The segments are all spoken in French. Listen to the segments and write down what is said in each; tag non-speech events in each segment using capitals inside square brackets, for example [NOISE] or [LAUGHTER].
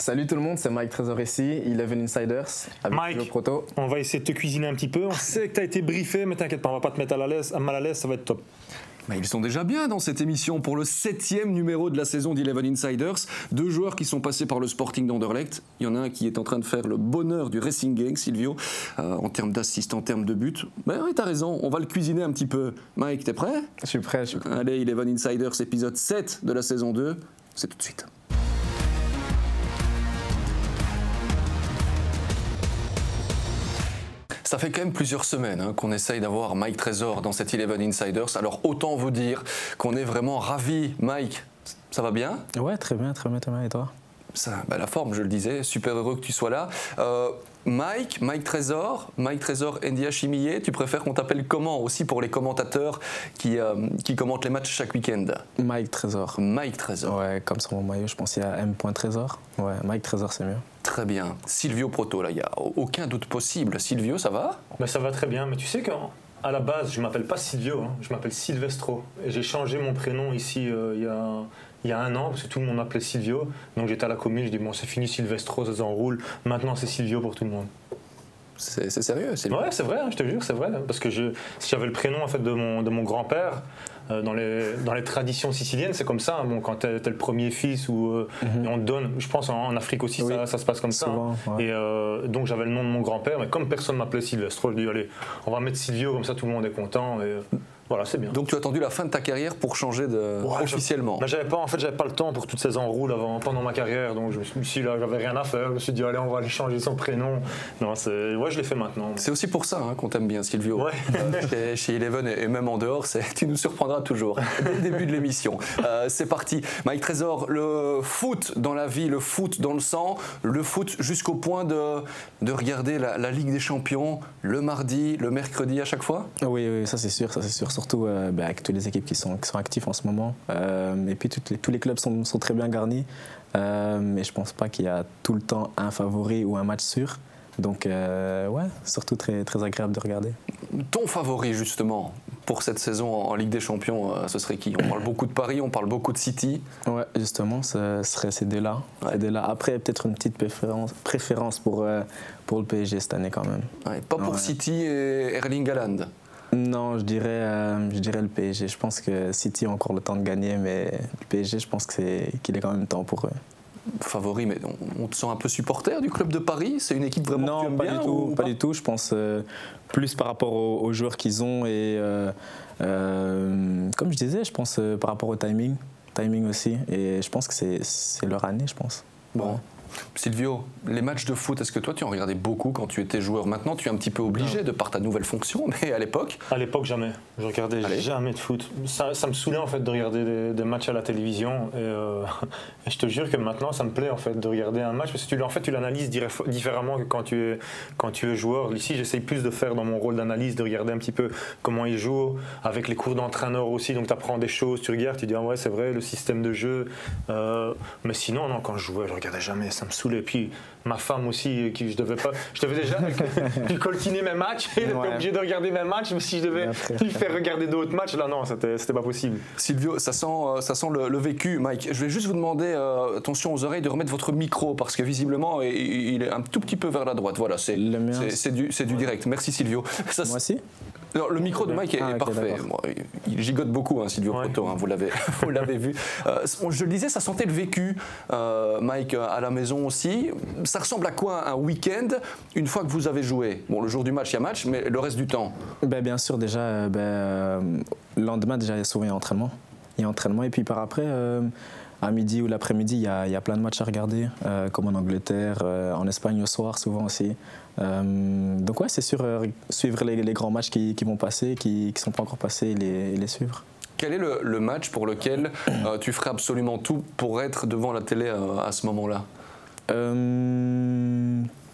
Salut tout le monde, c'est Mike Trésor ici, Eleven Insiders, avec Mike. le proto. On va essayer de te cuisiner un petit peu. On sait que tu as été briefé, mais t'inquiète pas, on va pas te mettre à, la l'aise, à mal à l'aise, ça va être top. Bah, ils sont déjà bien dans cette émission pour le septième numéro de la saison d'Eleven Insiders. Deux joueurs qui sont passés par le Sporting d'Anderlecht. Il y en a un qui est en train de faire le bonheur du Racing Gang, Silvio, euh, en termes d'assist, en termes de but. Ben oui, t'as raison, on va le cuisiner un petit peu. Mike, t'es prêt? Je suis prêt, je suis prêt. Allez, Eleven Insiders, épisode 7 de la saison 2. C'est tout de suite. Ça fait quand même plusieurs semaines hein, qu'on essaye d'avoir Mike Trésor dans cette Eleven Insiders. Alors autant vous dire qu'on est vraiment ravis. Mike, ça va bien? Ouais, très bien, très bien, très bien. Et toi? Ça, bah, La forme, je le disais. Super heureux que tu sois là. Euh, Mike, Mike Trésor, Mike Trésor Ndia Chimillé, tu préfères qu'on t'appelle comment aussi pour les commentateurs qui, euh, qui commentent les matchs chaque week-end? Mike Trésor. Mike Trésor. Ouais, comme sur mon maillot, je pense qu'il y a M. Trésor. Ouais, Mike Trésor, c'est mieux. Très bien. Silvio Proto, là, il n'y a aucun doute possible. Silvio, ça va? Ben, ça va très bien, mais tu sais qu'à la base, je m'appelle pas Silvio, hein, je m'appelle Silvestro. Et j'ai changé mon prénom ici euh, il y a il y a un an, parce que tout le monde m'appelait Silvio. Donc j'étais à la commune, je dis bon, c'est fini Silvestro, ça s'enroule. Maintenant, c'est Silvio pour tout le monde. C'est sérieux, Silvio? Ouais, c'est vrai, hein, je te jure, c'est vrai. Parce que je, si j'avais le prénom en fait, de mon, de mon grand-père, dans, les, dans les traditions siciliennes, c'est comme ça. hein. Bon, quand t'es es le premier fils, ou euh, et on te donne, je pense en, en Afrique aussi, Oui. ça, ça se passe comme ça. Souvent, hein. ouais. Et euh, donc j'avais le nom de mon grand-père, mais comme personne m'appelait Silvestro, je dis allez, on va mettre Silvio, comme ça tout le monde est content. Et euh, voilà, c'est bien. Donc tu as attendu la fin de ta carrière pour changer de... Ouais, officiellement Mais j'avais pas, en fait, j'avais pas le temps pour toutes ces enroules avant, pendant ma carrière, donc je me suis dit là, j'avais rien à faire. Je me suis dit allez, on va aller changer son prénom. Non, c'est, ouais, je l'ai fait maintenant. C'est aussi pour ça hein, qu'on t'aime bien, Silvio. Ouais. Euh, chez, chez Eleven et et même en dehors, c'est- tu nous surprendras toujours dès le début de l'émission. Euh, c'est parti. Mike Trésor, le foot dans la vie, le foot dans le sang, le foot jusqu'au point de, de regarder la, la Ligue des Champions le mardi, le mercredi à chaque fois? Oui, oui, ça c'est sûr, ça c'est sûr. Surtout euh, ben, avec toutes les équipes qui sont, qui sont actives en ce moment. Euh, et puis les- tous les clubs sont, sont très bien garnis. Euh, mais je pense pas qu'il y a tout le temps un favori ou un match sûr. Donc, ouais, surtout très, très agréable de regarder. Ton favori justement pour cette saison en Ligue des Champions, ce serait qui? On parle beaucoup de Paris, on parle beaucoup de City. Ouais, justement, ce serait ces deux-là. Ouais. Après, peut-être une petite préférence, préférence pour, euh, pour le PSG cette année quand même. Ouais, pas pour Ouais. City et Erling Haaland. Non, je dirais, euh, je dirais le PSG. Je pense que City a encore le temps de gagner, mais le PSG, je pense que c'est- qu'il est quand même temps pour eux. Favori, mais on, te sent un peu supporter du club de Paris? C'est une équipe vraiment que tu non, aimes pas bien du tout. ou Pas du tout. Je pense euh, plus par rapport aux, aux joueurs qu'ils ont et euh, euh, comme je disais, je pense par rapport au timing, timing aussi. Et je pense que c'est c'est leur année, je pense. Bon. Silvio, les matchs de foot, est-ce que toi tu en regardais beaucoup quand tu étais joueur Maintenant tu es un petit peu obligé de par ta nouvelle fonction, [LAUGHS] mais à l'époque, À l'époque, jamais. Je regardais Allez. jamais de foot. Ça, ça me saoulait en fait de regarder des, des matchs à la télévision. Et, euh, [LAUGHS] et je te jure que maintenant, ça me plaît en fait de regarder un match parce que tu, en fait, tu l'analyses différemment que quand tu es, quand tu es joueur. Ici, j'essaye plus de faire dans mon rôle d'analyse, de regarder un petit peu comment ils jouent, avec les cours d'entraîneur aussi. Donc tu apprends des choses, tu regardes, tu dis ah ouais, c'est vrai, le système de jeu. Euh, mais sinon, non, quand je jouais, je regardais jamais. Ça me saoulait. Puis ma femme aussi, qui je devais pas, je devais déjà [LAUGHS] coltiner mes matchs. Elle était Ouais. obligée de regarder mes matchs, mais si je devais Et après. lui faire regarder d'autres matchs, là non, c'était c'était pas possible. Silvio, ça sent, euh, ça sent le, le vécu. Mike, je vais juste vous demander, euh, attention aux oreilles, de remettre votre micro parce que visiblement il, il est un tout petit peu vers la droite. Voilà, c'est du, c'est du direct. Merci Silvio. [LAUGHS] Ça, Moi aussi Non, le micro de Mike est, Ah, parfait. Bon, il- gigote beaucoup, hein, Silvio Ouais. Proto, hein, vous l'avez [LAUGHS] vous l'avez vu. Euh, je le disais, ça sentait le vécu, euh, Mike, à la maison aussi. Ça ressemble à quoi un week-end une fois que vous avez joué? Bon, le jour du match, il y a match, mais le reste du temps? Ben, Bien sûr, déjà, euh, ben, euh, le lendemain, déjà, il y a souvent entraînement. Il y a entraînement, et puis par après, euh, à midi ou l'après-midi, il y, a, il y a plein de matchs à regarder, euh, comme en Angleterre, euh, en Espagne au soir, souvent aussi. Euh, donc, ouais, c'est sûr, suivre les, les grands matchs qui, qui vont passer, qui ne sont pas encore passés, et les, suivre. Quel est le, le match pour lequel tu ferais absolument tout pour être devant la télé à ce moment-là?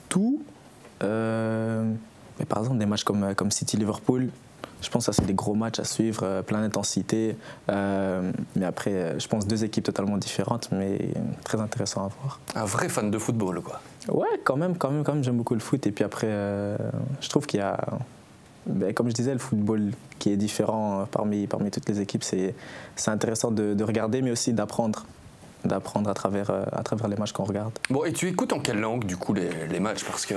Tout. Mais par exemple, des matchs comme, comme City-Liverpool, je pense que ça, c'est des gros matchs à suivre, euh, plein d'intensité. Euh, mais après, euh, je pense deux équipes totalement différentes, mais très intéressant à voir. Un vrai fan de football, quoi. Ouais, quand même, quand même, quand même j'aime beaucoup le foot. Et puis après, euh, je trouve qu'il y a, ben, comme je disais, le football qui est différent parmi, parmi toutes les équipes. C'est c'est intéressant de, de regarder, mais aussi d'apprendre. D'apprendre à travers, euh, à travers les matchs qu'on regarde. Bon, et tu écoutes en quelle langue, du coup, les, les matchs? Parce que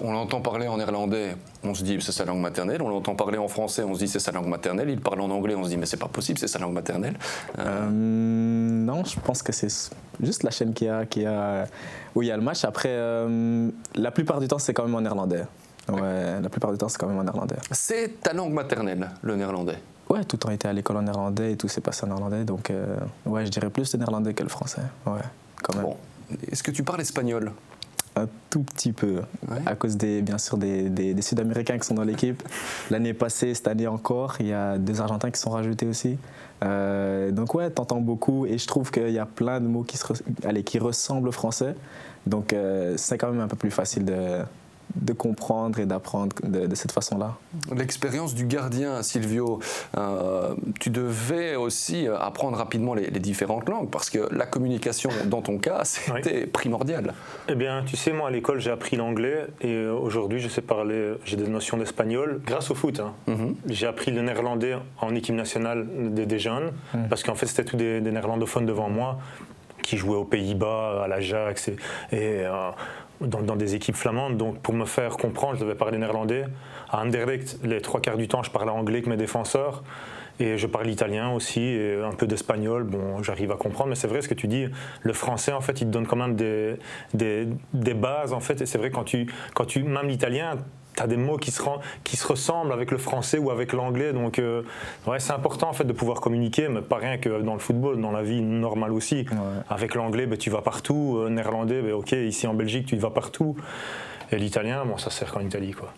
on l'entend parler en néerlandais, on se dit c'est sa langue maternelle. On l'entend parler en français, on se dit c'est sa langue maternelle. Il parle en anglais, on se dit mais c'est pas possible, c'est sa langue maternelle. Euh, non, je pense que c'est juste la chaîne qui a, qui a, où il y a le match. Après, euh, la plupart du temps, c'est quand même en néerlandais. Ouais, la plupart du temps, c'est quand même en néerlandais. C'est ta langue maternelle, le néerlandais? Ouais, tout le temps été à l'école en néerlandais et tout s'est passé en néerlandais. Donc, euh, ouais, je dirais plus le néerlandais que le français. Ouais, quand même. Bon. Est-ce que tu parles espagnol? Un tout petit peu, à cause des, bien sûr des, des, Sud-Américains qui sont dans l'équipe. [LAUGHS] L'année passée, cette année encore, il y a des Argentins qui sont rajoutés aussi. Euh, donc ouais, t'entends beaucoup et je trouve qu'il y a plein de mots qui, se, allez, qui ressemblent au français. Donc euh, c'est quand même un peu plus facile de, de comprendre et d'apprendre de, cette façon-là. L'expérience du gardien, Silvio, euh, tu devais aussi apprendre rapidement les, différentes langues parce que la communication, dans ton cas, [LAUGHS] c'était primordial. Eh bien, tu sais, moi à l'école, j'ai appris l'anglais et euh, aujourd'hui, je sais parler, j'ai des notions d'espagnol grâce au foot. Hein. Mhm. J'ai appris le néerlandais en équipe nationale des, jeunes mhm. parce qu'en fait, c'était tous des, néerlandophones devant moi qui jouaient aux Pays-Bas, à l'Ajax et, et euh, dans, des équipes flamandes. Donc pour me faire comprendre, je devais parler néerlandais. À Anderlecht, les trois quarts du temps, je parlais anglais avec mes défenseurs. Et je parle italien aussi, un peu d'espagnol. Bon, j'arrive à comprendre, mais c'est vrai ce que tu dis. Le français, en fait, il te donne quand même des, bases, en fait. Et c'est vrai, quand tu, quand tu, même l'italien, as des mots qui se, qui se ressemblent avec le français ou avec l'anglais. Donc, euh, ouais, c'est important en fait de pouvoir communiquer, mais pas rien que dans le football, dans la vie normale aussi. Avec l'anglais, ben, tu vas partout. Euh, néerlandais, ben, ok, ici en Belgique, tu vas partout. Et l'italien, bon, ça sert qu'en Italie, quoi.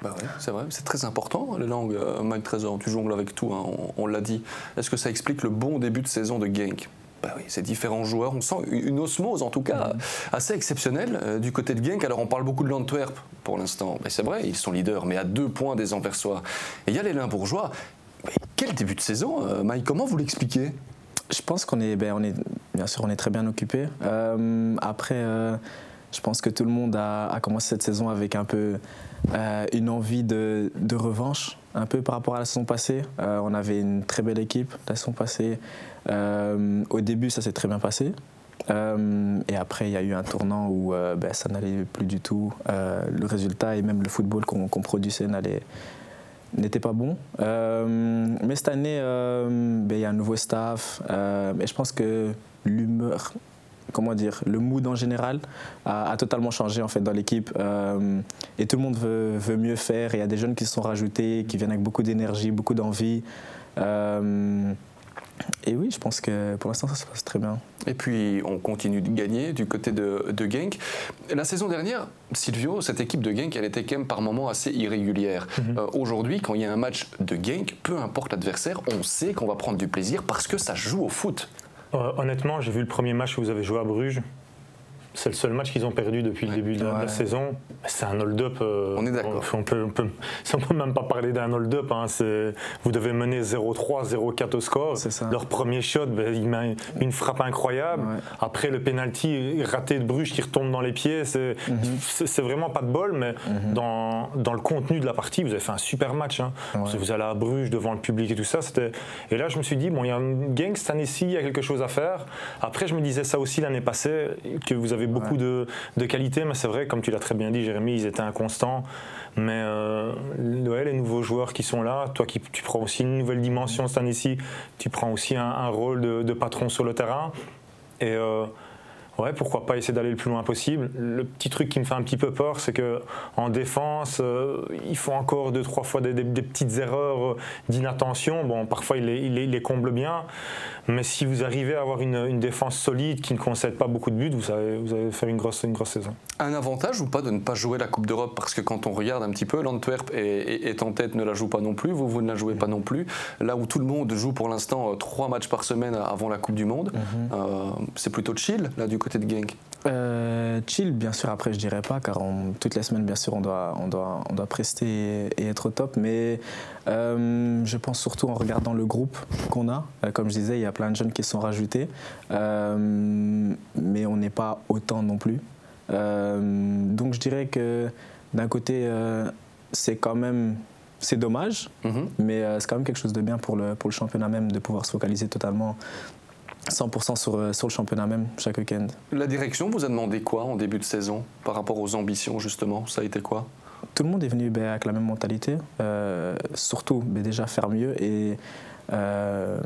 Bah c'est vrai, c'est très important les langues. Euh, Mike Trésor, tu jongles avec tout, hein, on, on l'a dit. Est-ce que ça explique le bon début de saison de Genk? Bah oui, ces différents joueurs. On sent une osmose, en tout cas, assez exceptionnelle euh, du côté de Genk. Alors, on parle beaucoup de l'Antwerp pour l'instant. c'est vrai, ils sont leaders, mais à deux points des Anversois. Et il y a les Limbourgeois. Mais quel début de saison, euh, Mike? Comment vous l'expliquez? Je pense qu'on est, ben, on est, bien sûr, on est très bien occupé. Euh, après, je pense que tout le monde a, commencé cette saison avec un peu une envie de, de, revanche, un peu par rapport à la saison passée. on avait une très belle équipe la saison passée. Euh, au début, ça s'est très bien passé. Euh, et après, il y a eu un tournant où euh, ben, ça n'allait plus du tout. le résultat et même le football qu'on produisait n'était pas bon. mais cette année, ben, il y a un nouveau staff. et je pense que l'humeur, comment dire, le mood en général a, totalement changé en fait dans l'équipe. et tout le monde veut, mieux faire. Il y a des jeunes qui se sont rajoutés, qui viennent avec beaucoup d'énergie, beaucoup d'envie. Et oui, je pense que pour l'instant, ça se passe très bien. Et puis, on continue de gagner du côté de, de Genk. La saison dernière, Silvio, cette équipe de Genk, elle était quand même par moments assez irrégulière. Mhm. Euh, aujourd'hui, quand il y a un match de Genk, peu importe l'adversaire, on sait qu'on va prendre du plaisir parce que ça joue au foot. Euh, honnêtement, j'ai vu le premier match où vous avez joué à Bruges. C'est le seul match qu'ils ont perdu depuis le début de la, saison. C'est un hold-up. Euh, on est d'accord. On peut, on, peut, peut, même pas parler d'un hold-up. Hein. Vous devez mener 0-3, 0-4 au score. Leur premier shot, ben, il met une frappe incroyable. Après, le penalty raté de Bruges qui retombe dans les pieds. C'est mhm. vraiment pas de bol, mais mhm. dans, dans, le contenu de la partie, vous avez fait un super match. Hein. Vous allez à Bruges devant le public et tout ça. Et là, je me suis dit, bon, il y a un gang cette année-ci, il y a quelque chose à faire. Après, je me disais ça aussi l'année passée, que vous avez beaucoup de, de qualité, mais c'est vrai, comme tu l'as très bien dit, Jérémy, ils étaient inconstants. Mais euh, les nouveaux joueurs qui sont là, toi qui tu prends aussi une nouvelle dimension cette année-ci, tu prends aussi un, rôle de, patron sur le terrain. Et euh, ouais, pourquoi pas essayer d'aller le plus loin possible. Le petit truc qui me fait un petit peu peur, c'est que en défense, euh, ils font encore deux trois fois des, petites erreurs d'inattention. Bon, parfois ils les, il les, comblent bien, mais si vous arrivez à avoir une, défense solide qui ne concède pas beaucoup de buts, vous allez, vous allez faire une grosse, une grosse saison. Un avantage ou pas de ne pas jouer la Coupe d'Europe? Parce que quand on regarde un petit peu, l'Antwerp est, en tête, ne la joue pas non plus, vous, vous ne la jouez pas non plus. Là où tout le monde joue pour l'instant euh, trois matchs par semaine avant la Coupe du Monde, mhm. euh, c'est plutôt chill là du côté de Genk euh, Chill, bien sûr, après je dirais pas, car toutes les semaines, bien sûr, on doit, on doit, on doit prester et, être au top, mais je pense surtout en regardant le groupe qu'on a. comme je disais, il y a plein de jeunes qui sont rajoutés, mais on n'est pas autant non plus. Euh, donc je dirais que d'un côté, euh, c'est quand même c'est dommage, mhm. mais euh, c'est quand même quelque chose de bien pour le, pour le championnat même de pouvoir se focaliser totalement 100% sur, euh, sur le championnat même, chaque week-end. La direction vous a demandé quoi en début de saison par rapport aux ambitions, justement? Ça a été quoi? Tout le monde est venu ben, avec la même mentalité. Euh, surtout, ben, déjà faire mieux et euh,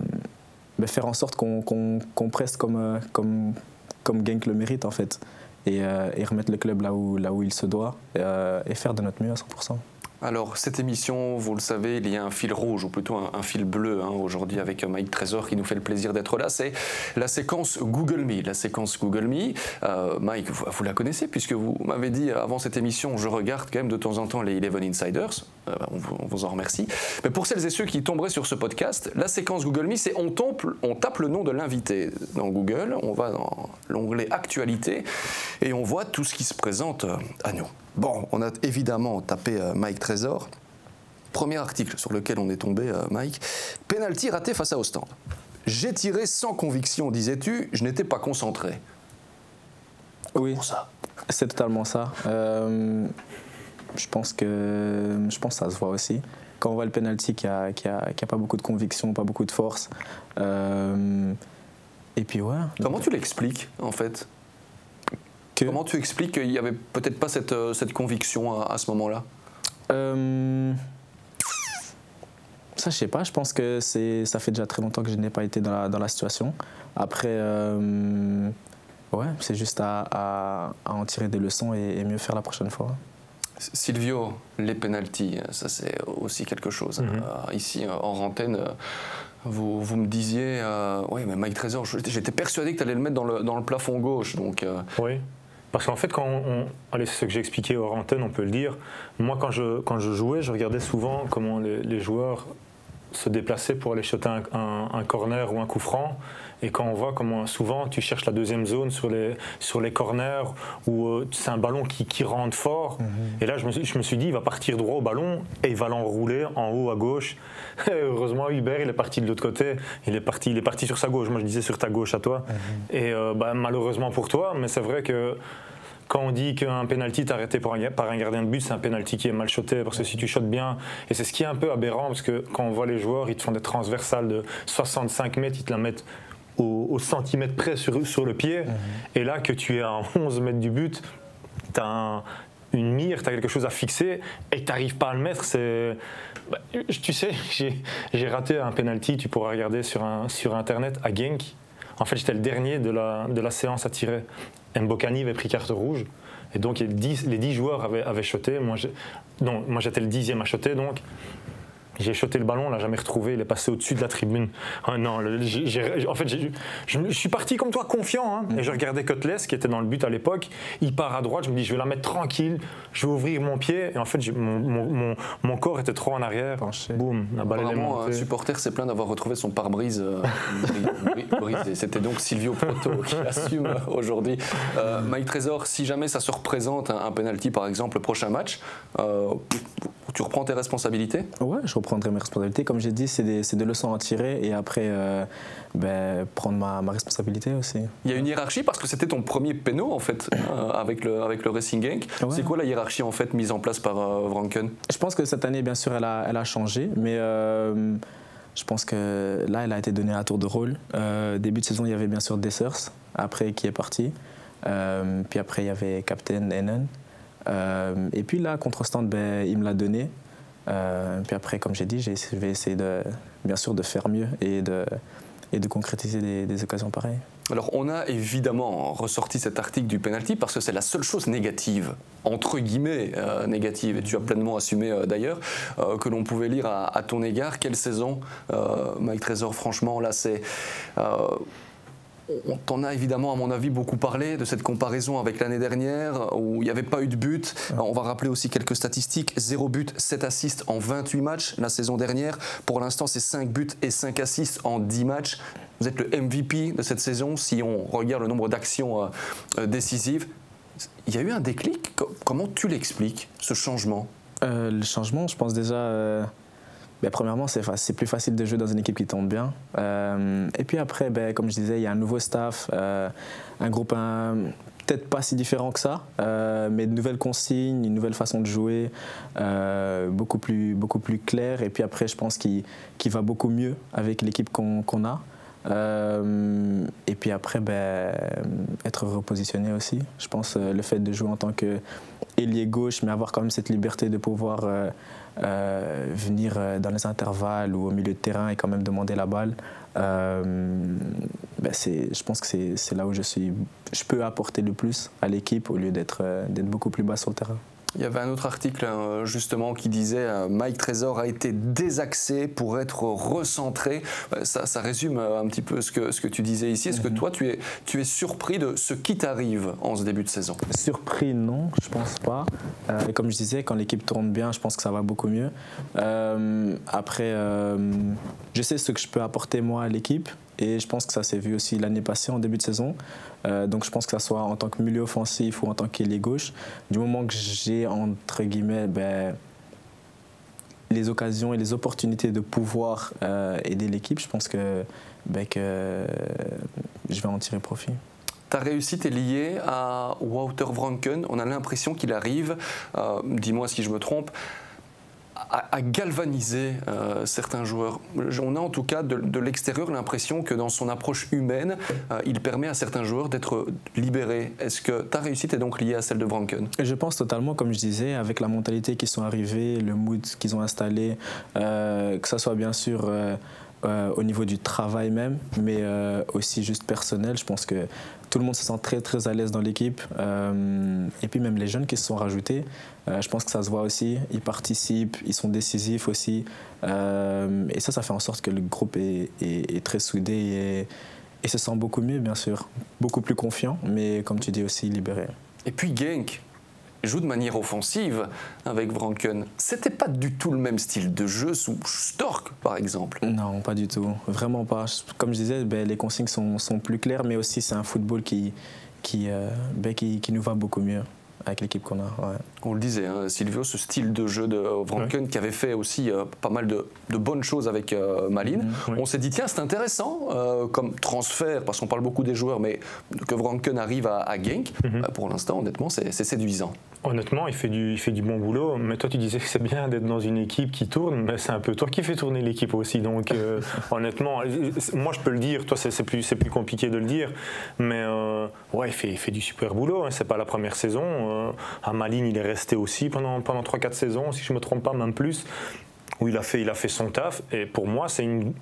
ben, faire en sorte qu'on qu'on presse comme, euh, comme, comme Genk le mérite, en fait. Et, euh, et remettre le club là où, là où il se doit et faire de notre mieux à 100%. Alors, cette émission, vous le savez, il y a un fil rouge, ou plutôt un, fil bleu, hein, aujourd'hui avec Mike Trésor qui nous fait le plaisir d'être là. C'est la séquence Google Me. La séquence Google Me, euh, Mike, vous, la connaissez, puisque vous m'avez dit avant cette émission, je regarde quand même de temps en temps les Eleven Insiders. Euh, on, vous, en remercie. Mais pour celles et ceux qui tomberaient sur ce podcast, la séquence Google Me, c'est on, tape- on tape le nom de l'invité dans Google, on va dans l'onglet Actualité, et on voit tout ce qui se présente à nous. Bon, on a évidemment tapé euh, Mike Trésor. Premier article sur lequel on est tombé, euh, Mike. Penalty raté face à Ostende. J'ai tiré sans conviction, disais-tu, je n'étais pas concentré. Oui, ça? c'est totalement ça. Euh, je, pense que, je pense que ça se voit aussi. Quand on voit le penalty qui a, qui a, qui a pas beaucoup de conviction, pas beaucoup de force. Euh, et puis ouais. Comment tu l'expliques, en fait? Comment tu expliques qu'il n'y avait peut-être pas cette, euh, cette conviction à, à ce moment-là? Euh, ça, je sais pas. Je pense que c'est, ça fait déjà très longtemps que je n'ai pas été dans la, dans la situation. Après, euh, ouais, c'est juste à, à- à en tirer des leçons et, et mieux faire la prochaine fois. Silvio, les pénalties, ça c'est aussi quelque chose. Mhm. Euh, ici, en antenne, euh, vous, vous me disiez, euh, oui, mais Mike Trésor, j'étais persuadé que tu allais le mettre dans le, dans le plafond gauche. Donc, euh, Oui. Parce qu'en fait, quand on, allez, c'est ce que j'ai expliqué hors antenne, on peut le dire. Moi, quand je, jouais, je regardais souvent comment les joueurs se déplaçaient pour aller shotter un, un- un corner ou un coup franc. Et quand on voit comment souvent tu cherches la deuxième zone sur les, sur les corners où euh, c'est un ballon qui, qui rentre fort. Et là, je me, suis, je me suis dit, il va partir droit au ballon et il va l'enrouler en haut à gauche. [LAUGHS] Et heureusement, Hubert, il est parti de l'autre côté. Il est, parti, il est parti sur sa gauche. Moi, je disais sur ta gauche à toi. Et euh, bah, malheureusement pour toi, mais c'est vrai que quand on dit qu'un penalty est arrêté par un, par un gardien de but, c'est un penalty qui est mal shoté parce que si tu shottes bien, et c'est ce qui est un peu aberrant parce que quand on voit les joueurs, ils te font des transversales de 65 mètres, ils te la mettent au, au centimètre près sur, sur le pied, et là que tu es à 11 mètres du but, tu as une mire, tu as quelque chose à fixer et tu n'arrives pas à le mettre, c'est. bah, tu sais, [LAUGHS] j'ai j'ai raté un penalty, tu pourras regarder sur, un, sur internet à Genk. En fait, j'étais le dernier de la, de la séance à tirer. Mbokani avait pris carte rouge. Et donc, les 10, les 10 joueurs avaient, avaient shoté. Moi, j'étais le dixième à shoter. Donc, j'ai shoté le ballon, on l'a jamais retrouvé. Il est passé au-dessus de la tribune. Ah non, le- en fait, je, suis parti comme toi, confiant. hein. Et je regardais Cutlass, qui était dans le but à l'époque. Il part à droite. Je me dis, je vais la mettre tranquille. Je vais ouvrir mon pied. Et en fait, mon, mon- mon- mon corps était trop en arrière. Boum, la balle apparemment, un supporter s'est plaint d'avoir retrouvé son pare-brise euh, bri- bri- brisé. C'était donc Silvio Proto [LAUGHS] qui assume aujourd'hui. Euh, Mike Trésor, si jamais ça se représente un, un penalty, par exemple, le prochain match, euh, tu reprends tes responsabilités Ouais, je reprendrai mes responsabilités. Comme j'ai dit, c'est des, des leçons à tirer et après, euh, ben, prendre ma, ma responsabilité aussi. Il y a une hiérarchie parce que c'était ton premier péno en fait euh, avec le avec le Racing Genk. Ouais. C'est quoi la hiérarchie en fait mise en place par euh, Vranken? Je pense que cette année, bien sûr, elle a, elle a changé, mais euh, je pense que là, elle a été donnée à tour de rôle. Euh, début de saison, il y avait bien sûr Dessers, après qui est parti. Puis après, il y avait Captain Ennen. Euh, et puis là, contre Stand, il me l'a donné. Euh, puis après, comme j'ai dit, je vais essayer de, bien sûr de faire mieux et de, et de concrétiser des, occasions pareilles. Alors on a évidemment ressorti cet article du penalty parce que c'est la seule chose négative, entre guillemets euh, négative, et tu as pleinement assumé d'ailleurs, que l'on pouvait lire à, à ton égard. Quelle saison, Mike Trésor, franchement, là c'est... on t'en a évidemment, à mon avis, beaucoup parlé de cette comparaison avec l'année dernière où il n'y avait pas eu de but. On va rappeler aussi quelques statistiques 0 but, 7 assists en 28 matchs la saison dernière. Pour l'instant, c'est 5 buts et 5 assists en 10 matchs. Vous êtes le MVP de cette saison si on regarde le nombre d'actions euh, euh, décisives. Il y a eu un déclic? Co- Comment tu l'expliques, ce changement? Euh, le changement, je pense déjà. euh, ben, premièrement, c'est plus facile de jouer dans une équipe qui tombe bien. Euh, et puis après, ben, comme je disais, il y a un nouveau staff, euh, un groupe peut-être pas si différent que ça, euh, mais de nouvelles consignes, une nouvelle façon de jouer, euh, beaucoup, plus, beaucoup claire. Et puis après, je pense qu'il va beaucoup mieux avec l'équipe qu'on a. et puis après, ben, être repositionné aussi. Je pense le fait de jouer en tant que ailier gauche, mais avoir quand même cette liberté de pouvoir venir dans les intervalles ou au milieu de terrain et quand même demander la balle. Ben je pense que c'est là où je, suis, je peux apporter le plus à l'équipe au lieu d'être beaucoup plus bas sur le terrain. Il y avait un autre article hein, justement qui disait euh, Mike Trésor a été désaxé pour être recentré. Euh, ça, ça, résume euh, un petit peu ce que, ce que tu disais ici. Est-ce que mhm. toi, tu es, tu es surpris de ce qui t'arrive en ce début de saison? Surpris, non, je pense pas. et comme je disais, quand l'équipe tourne bien, je pense que ça va beaucoup mieux. après, je sais ce que je peux apporter moi à l'équipe. Et je pense que ça s'est vu aussi l'année passée en début de saison. Euh, donc je pense que ce soit en tant que milieu offensif ou en tant qu'ailier gauche, du moment que j'ai entre guillemets ben, les occasions et les opportunités de pouvoir euh, aider l'équipe, je pense que, ben, que je vais en tirer profit. Ta réussite est liée à Wouter Franken. On a l'impression qu'il arrive, euh, dis-moi si je me trompe, à, galvaniser euh, certains joueurs. On a en tout cas de, l'extérieur l'impression que dans son approche humaine, euh, il permet à certains joueurs d'être libérés. Est-ce que ta réussite est donc liée à celle de Branken Je pense totalement, comme je disais, avec la mentalité qui sont arrivés, le mood qu'ils ont installé, euh, que ça soit bien sûr au niveau du travail même, mais aussi juste personnel. Je pense que tout le monde se sent très très à l'aise dans l'équipe. Euh, et puis même les jeunes qui se sont rajoutés, euh, je pense que ça se voit aussi. Ils participent, ils sont décisifs aussi. Euh, et ça, ça fait en sorte que le groupe est, est, très soudé et, et, se sent beaucoup mieux, bien sûr. Beaucoup plus confiant, mais comme tu dis aussi libéré. Et puis Genk, joue de manière offensive avec Vranken. C'était pas du tout le même style de jeu sous Stork, par exemple. Non, pas du tout. Vraiment pas. Comme je disais, ben, les consignes sont, sont, plus claires, mais aussi c'est un football qui, qui, euh, ben, qui, qui, nous va beaucoup mieux avec l'équipe qu'on a. On le disait, hein, Silvio, ce style de jeu de Vranken qui avait fait aussi euh, pas mal de, de, bonnes choses avec euh, Malines. Mhm. On s'est dit, tiens, c'est intéressant comme transfert, parce qu'on parle beaucoup des joueurs, mais que Vranken arrive à, à Genk, mhm. bah, pour l'instant, honnêtement, c'est séduisant. Honnêtement, il fait, du, il fait du bon boulot. Mais toi, tu disais que c'est bien d'être dans une équipe qui tourne. Mais c'est un peu toi qui fais tourner l'équipe aussi. Donc, euh, [LAUGHS] honnêtement, moi, je peux le dire. Toi, c'est plus, plus compliqué de le dire. Mais euh, ouais, il fait, il fait du super boulot. Hein. C'est pas la première saison. Euh, à Malines, il est resté aussi pendant, pendant 3-4 saisons, si je me trompe pas, même plus. Où il a fait, il a fait son taf. Et pour moi, c'est une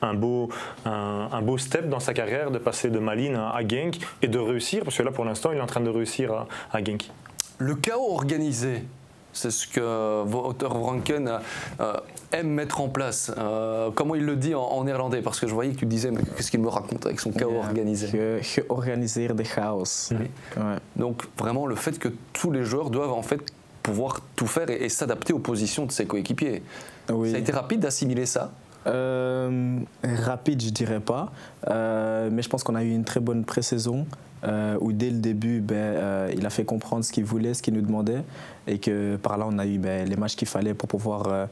un beau, un, beau step dans sa carrière de passer de Malines à, Genk et de réussir, parce que là pour l'instant il est en train de réussir à, à Genk. Le chaos organisé, c'est ce que Wouter Franken euh, aime mettre en place. Euh, comment il le dit en, néerlandais? Parce que je voyais que tu disais, mais qu'est-ce qu'il me raconte avec son chaos organisé? Organiser de chaos. Donc vraiment le fait que tous les joueurs doivent en fait pouvoir tout faire et, s'adapter aux positions de ses coéquipiers. Ça a été rapide d'assimiler ça? Euh, rapide, je dirais pas, mais je pense qu'on a eu une très bonne pré-saison. Euh, où dès le début, ben, euh, il a fait comprendre ce qu'il voulait, ce qu'il nous demandait, et que par là, on a eu ben, les matchs qu'il fallait pour pouvoir euh,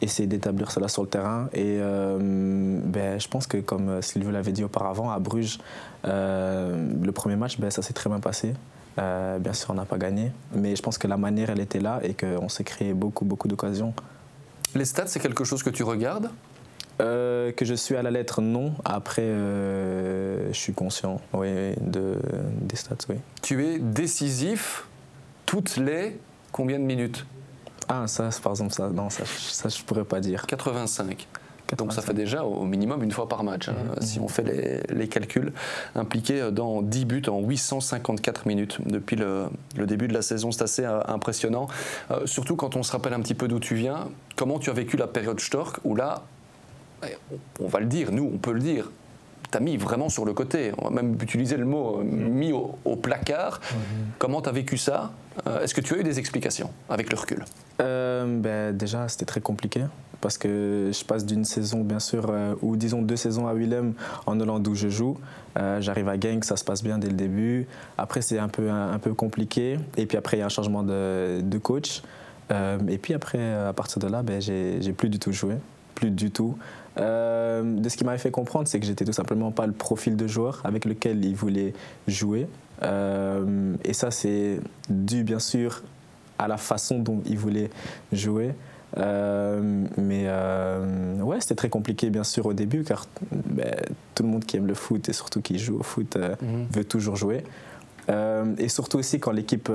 essayer d'établir cela sur le terrain. Et ben, je pense que, comme Sylvie l'avait dit auparavant, à Bruges, le premier match, ben, ça s'est très bien passé. bien sûr, on n'a pas gagné, mais je pense que la manière, elle était là et qu'on s'est créé beaucoup, beaucoup d'occasions. Les stats, c'est quelque chose que tu regardes? Euh, que je suis à la lettre, non. Après, euh, je suis conscient oui, de, des stats. Oui. Tu es décisif toutes les combien de minutes? Ah, ça, par exemple, ça, non, ça, ça je pourrais pas dire. 85. Donc ça fait déjà au minimum une fois par match, hein, mhm. si on fait les, les, calculs, impliqué dans 10 buts en 854 minutes depuis le, le début de la saison. C'est assez euh, impressionnant, surtout quand on se rappelle un petit peu d'où tu viens. Comment tu as vécu la période Stork, où là, on va le dire, nous, on peut le dire, t'as mis vraiment sur le côté. On va même utiliser le mot euh, mis au, placard. Mhm. Comment t'as vécu ça? Euh, Est-ce que tu as eu des explications avec le recul? Euh, ben, Déjà, c'était très compliqué parce que je passe d'une saison, bien sûr, ou disons deux saisons à Willem en Hollande où je joue. J'arrive à Genk, ça se passe bien dès le début. Après, c'est un peu, un, peu compliqué. Et puis après, il y a un changement de, coach. et puis après, à partir de là, ben, j'ai plus du tout joué. Plus du tout. Euh, de ce qui m'avait fait comprendre, c'est que j'étais tout simplement pas le profil de joueur avec lequel il voulait jouer. Euh, et ça, c'est dû bien sûr à la façon dont il voulait jouer. mais ouais, c'était très compliqué bien sûr au début car ben, tout le monde qui aime le foot et surtout qui joue au foot mhm. veut toujours jouer. et surtout aussi quand l'équipe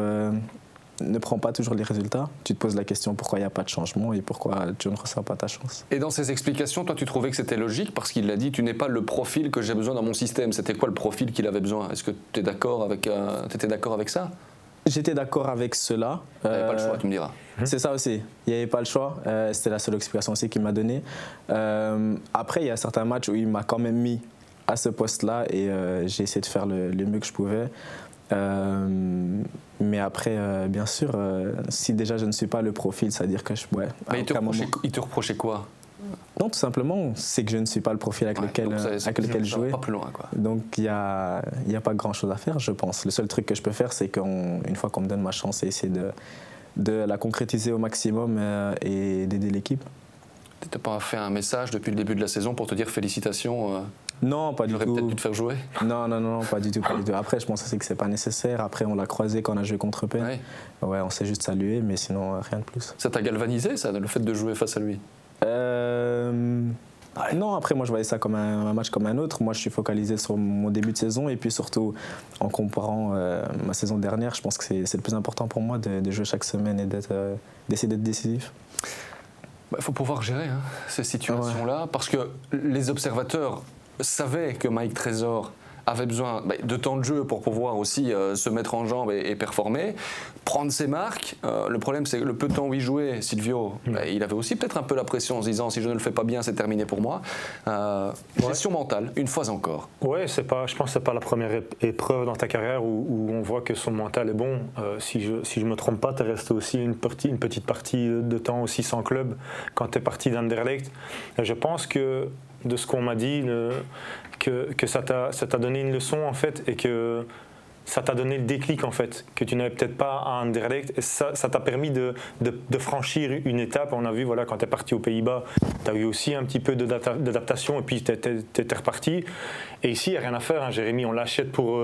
ne prend pas toujours les résultats, tu te poses la question pourquoi il n'y a pas de changement et pourquoi tu ne reçois pas ta chance? Et dans ces explications, toi tu trouvais que c'était logique parce qu'il l'a dit, tu n'es pas le profil que j'ai besoin dans mon système. C'était quoi le profil qu'il avait besoin? Est-ce que tu es d'accord avec, euh, étais d'accord avec ça? J'étais d'accord avec cela. Il n'y avait pas le choix, tu me diras. Euh, [LAUGHS] c'est ça aussi. Il n'y avait pas le choix. Euh, c'était la seule explication aussi qu'il m'a donnée. après, il y a certains matchs où il m'a quand même mis à ce poste-là et j'ai essayé de faire le, le, mieux que je pouvais. Euh, mais après, euh, bien sûr, euh, si déjà je ne suis pas le profil, c'est-à-dire que je. Ouais, il te, reprochait, il te, reprochait, quoi? Non, tout simplement, c'est que je ne suis pas le profil avec lequel, avec lequel jouer. Pas plus loin, quoi. Donc il n'y a, y a pas grand-chose à faire, je pense. Le seul truc que je peux faire, c'est qu'une fois qu'on me donne ma chance, c'est essayer de, de la concrétiser au maximum et d'aider l'équipe. Tu n'as pas fait un message depuis le début de la saison pour te dire félicitations non, pas du tout. peut-être pu te faire jouer Non, non, non, pas du tout, pas du tout. Après, je pense aussi que c'est pas nécessaire. Après, on l'a croisé quand on a joué contre Penn. Ouais. ouais on s'est juste salué, mais sinon, rien de plus. Ça t'a galvanisé, ça, le fait de jouer face à lui? Euh... Non, après, moi, je voyais ça comme un, match comme un autre. Moi, je suis focalisé sur mon début de saison et puis surtout, en comparant euh, ma saison dernière, je pense que c'est le plus important pour moi de, jouer chaque semaine et euh, d'essayer d'être décisif. Il bah, faut pouvoir gérer hein, ces situations-là parce que les observateurs savait que Mike Trésor avait besoin bah, de temps de jeu pour pouvoir aussi euh, se mettre en jambe et, performer, prendre ses marques. Euh, le problème, c'est que le peu de temps où il jouait, Silvio, bah, il avait aussi peut-être un peu la pression en se disant si je ne le fais pas bien, c'est terminé pour moi. Euh, gestion mentale, une fois encore. Oui, c'est pas, je pense que ce n'est pas la première épreuve dans ta carrière où, on voit que son mental est bon. si je ne si je me trompe pas, tu es resté aussi une, partie, une petite partie de temps aussi sans club quand tu es parti d'Anderlecht. Je pense que de ce qu'on m'a dit, que, que, ça t'a donné une leçon en fait et que ça t'a donné le déclic en fait, que tu n'avais peut-être pas à Anderlecht et ça t'a permis de, de, franchir une étape. On a vu, voilà, quand tu es parti aux Pays-Bas, tu as eu aussi un petit peu d'adaptation et puis tu étais reparti. Et ici, il n'y a rien à faire, hein, Jérémy, on l'achète pour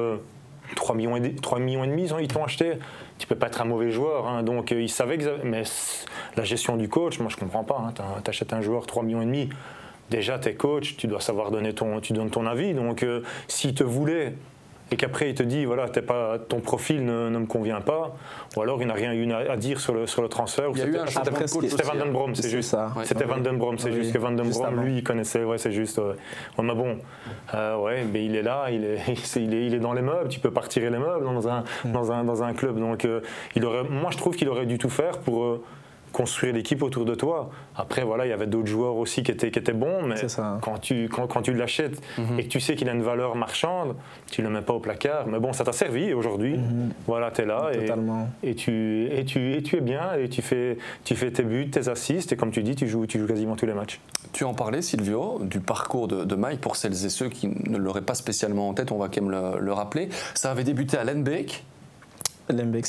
3, euh, millions et, 3 millions et demi, ils t'ont acheté. Tu peux pas être un mauvais joueur, hein, donc euh, ils savaient que. Mais la gestion du coach, moi je comprends pas. Hein, tu achètes un joueur 3 millions et demi déjà tu es coach, tu dois savoir donner ton, tu donnes ton avis. Donc euh, s'il te voulait et qu'après il te dit voilà pas, ton profil ne, me convient pas, ou alors il n'a rien eu à dire sur le, sur le transfert. Il y a eu un C'était Van Den Brom, c'est juste ça. C'était Van Den Brom, c'est juste que Van Den Brom, lui, il connaissait, ouais, c'est juste. mais bon, euh, ouais, mais il est là, il est, [LAUGHS] il est, il est dans les meubles, tu peux pas retirer les meubles dans un, dans un, dans un club. Donc euh, il aurait, moi je trouve qu'il aurait dû tout faire pour construire l'équipe autour de toi. Après, voilà, il y avait d'autres joueurs aussi qui étaient, qui étaient bons, mais quand tu, quand, quand tu l'achètes mhm. et que tu sais qu'il a une valeur marchande, tu ne le mets pas au placard. Mais bon, ça t'a servi aujourd'hui. Mhm. Voilà, tu es là et, et, tu, et, tu, et tu es bien et tu fais, tu fais tes buts, tes assists et comme tu dis, tu joues, tu joues quasiment tous les matchs. Tu en parlais, Silvio, du parcours de, Mike pour celles et ceux qui ne l'auraient pas spécialement en tête, on va quand même le, le rappeler. Ça avait débuté à Lenbeek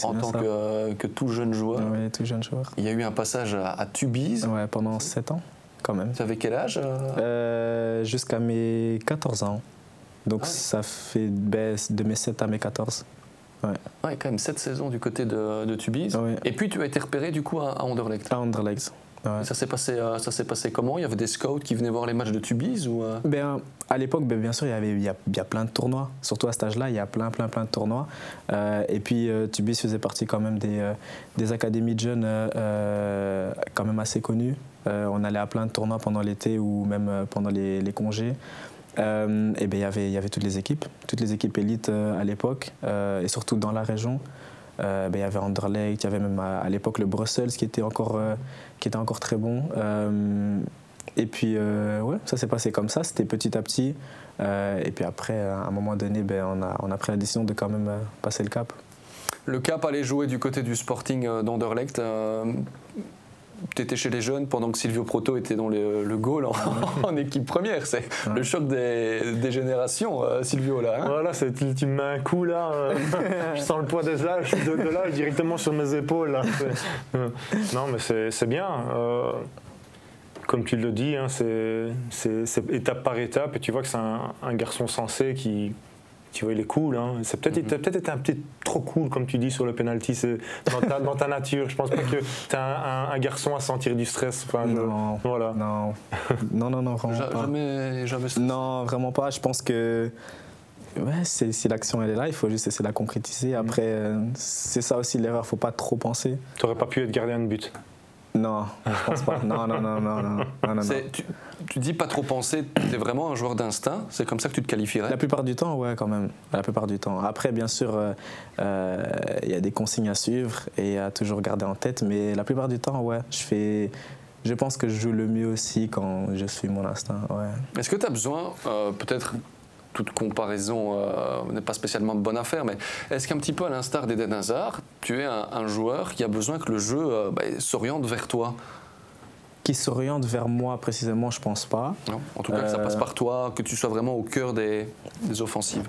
en tant que, tout jeune joueur. Oui, tout jeune joueur. Il y a eu un passage à, à Tubize. Ouais, pendant 7 ans, quand même. Tu avais quel âge euh euh, Jusqu'à mes 14 ans. Donc ah ça fait baisse de mes 7 à mes 14. Ouais. ouais quand même 7 saisons du côté de, de Tubize. Et puis tu as été repéré du coup à, à Anderlecht. À Anderlecht. Ça s'est passé, euh, ça s'est passé comment? Il y avait des scouts qui venaient voir les matchs de Tubize ou euh? ben, à l'époque, ben, bien sûr, il y avait, il y, a, plein de tournois. Surtout à cet âge-là, il y a plein, plein, plein de tournois. Euh, et puis Tubize faisait partie quand même des, des académies de jeunes quand même assez connues. on allait à plein de tournois pendant l'été ou même pendant les, les congés. et ben, il y avait, il y avait toutes les équipes, toutes les équipes élites à l'époque et surtout dans la région. Euh, ben, il y avait Anderlecht, il y avait même à, l'époque le Brussels qui était encore, euh, qui était encore très bon. Euh, et puis, ouais, ça s'est passé comme ça, c'était petit à petit. et puis après, à un moment donné, ben, on, a, on a pris la décision de quand même passer le cap. Le cap allait jouer du côté du Sporting d'Anderlecht tu étais chez les jeunes pendant que Silvio Proto était dans le, le goal [LAUGHS] en, équipe première. C'est le choc des, générations, euh, Silvio, là. Hein. voilà, tu, me mets un coup là. Euh, [LAUGHS] je sens le poids des âges de, de là directement sur mes épaules. Euh, non, mais c'est bien. comme tu le dis, hein, c'est étape par étape. Et tu vois que c'est un, garçon sensé qui, tu vois, il est cool. Hein. C'est peut-être Mhm. peut été un petit trop cool, comme tu dis, sur le penalty. C'est dans ta, dans ta nature. Je pense pas que tu un, un, un garçon à sentir du stress. Enfin, je- Non, voilà. non, non, non, non, vraiment pas. Jamais, jamais. Non, vraiment pas. Je pense que ouais, c'est- si l'action elle est là, il faut juste essayer de la concrétiser. Après, euh, c'est ça aussi l'erreur. Faut pas trop penser. Tu n'aurais pas pu être gardien de but. Non, je pense pas. Non, non, non, non, non, non, non, non. C'est- Tu, dis pas trop penser, tu es vraiment un joueur d'instinct, c'est comme ça que tu te qualifierais? La plupart du temps, ouais, quand même. La plupart du temps. Après, bien sûr, euh, euh, il y a des consignes à suivre et à toujours garder en tête. Mais la plupart du temps, ouais, je fais. Je pense que je joue le mieux aussi quand je suis mon instinct. Ouais. Est-ce que tu as besoin, euh, peut-être toute comparaison euh, n'est pas spécialement de bonne affaire, mais est-ce qu'un petit peu à l'instar d'Eden Hazard, tu es un, un joueur qui a besoin que le jeu euh, bah, s'oriente vers toi? Qui s'oriente vers moi précisément, je pense pas. non En tout cas, que ça passe par toi, que tu sois vraiment au cœur des, des offensives.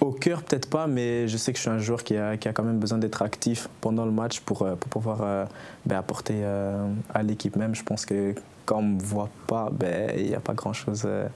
Au cœur, peut-être pas, mais je sais que je suis un joueur qui a, qui a quand même besoin d'être actif pendant le match pour, euh, pour pouvoir euh, ben, apporter euh, à l'équipe même. Je pense que quand on ne me voit pas, ben, il n'y a pas grand-chose euh,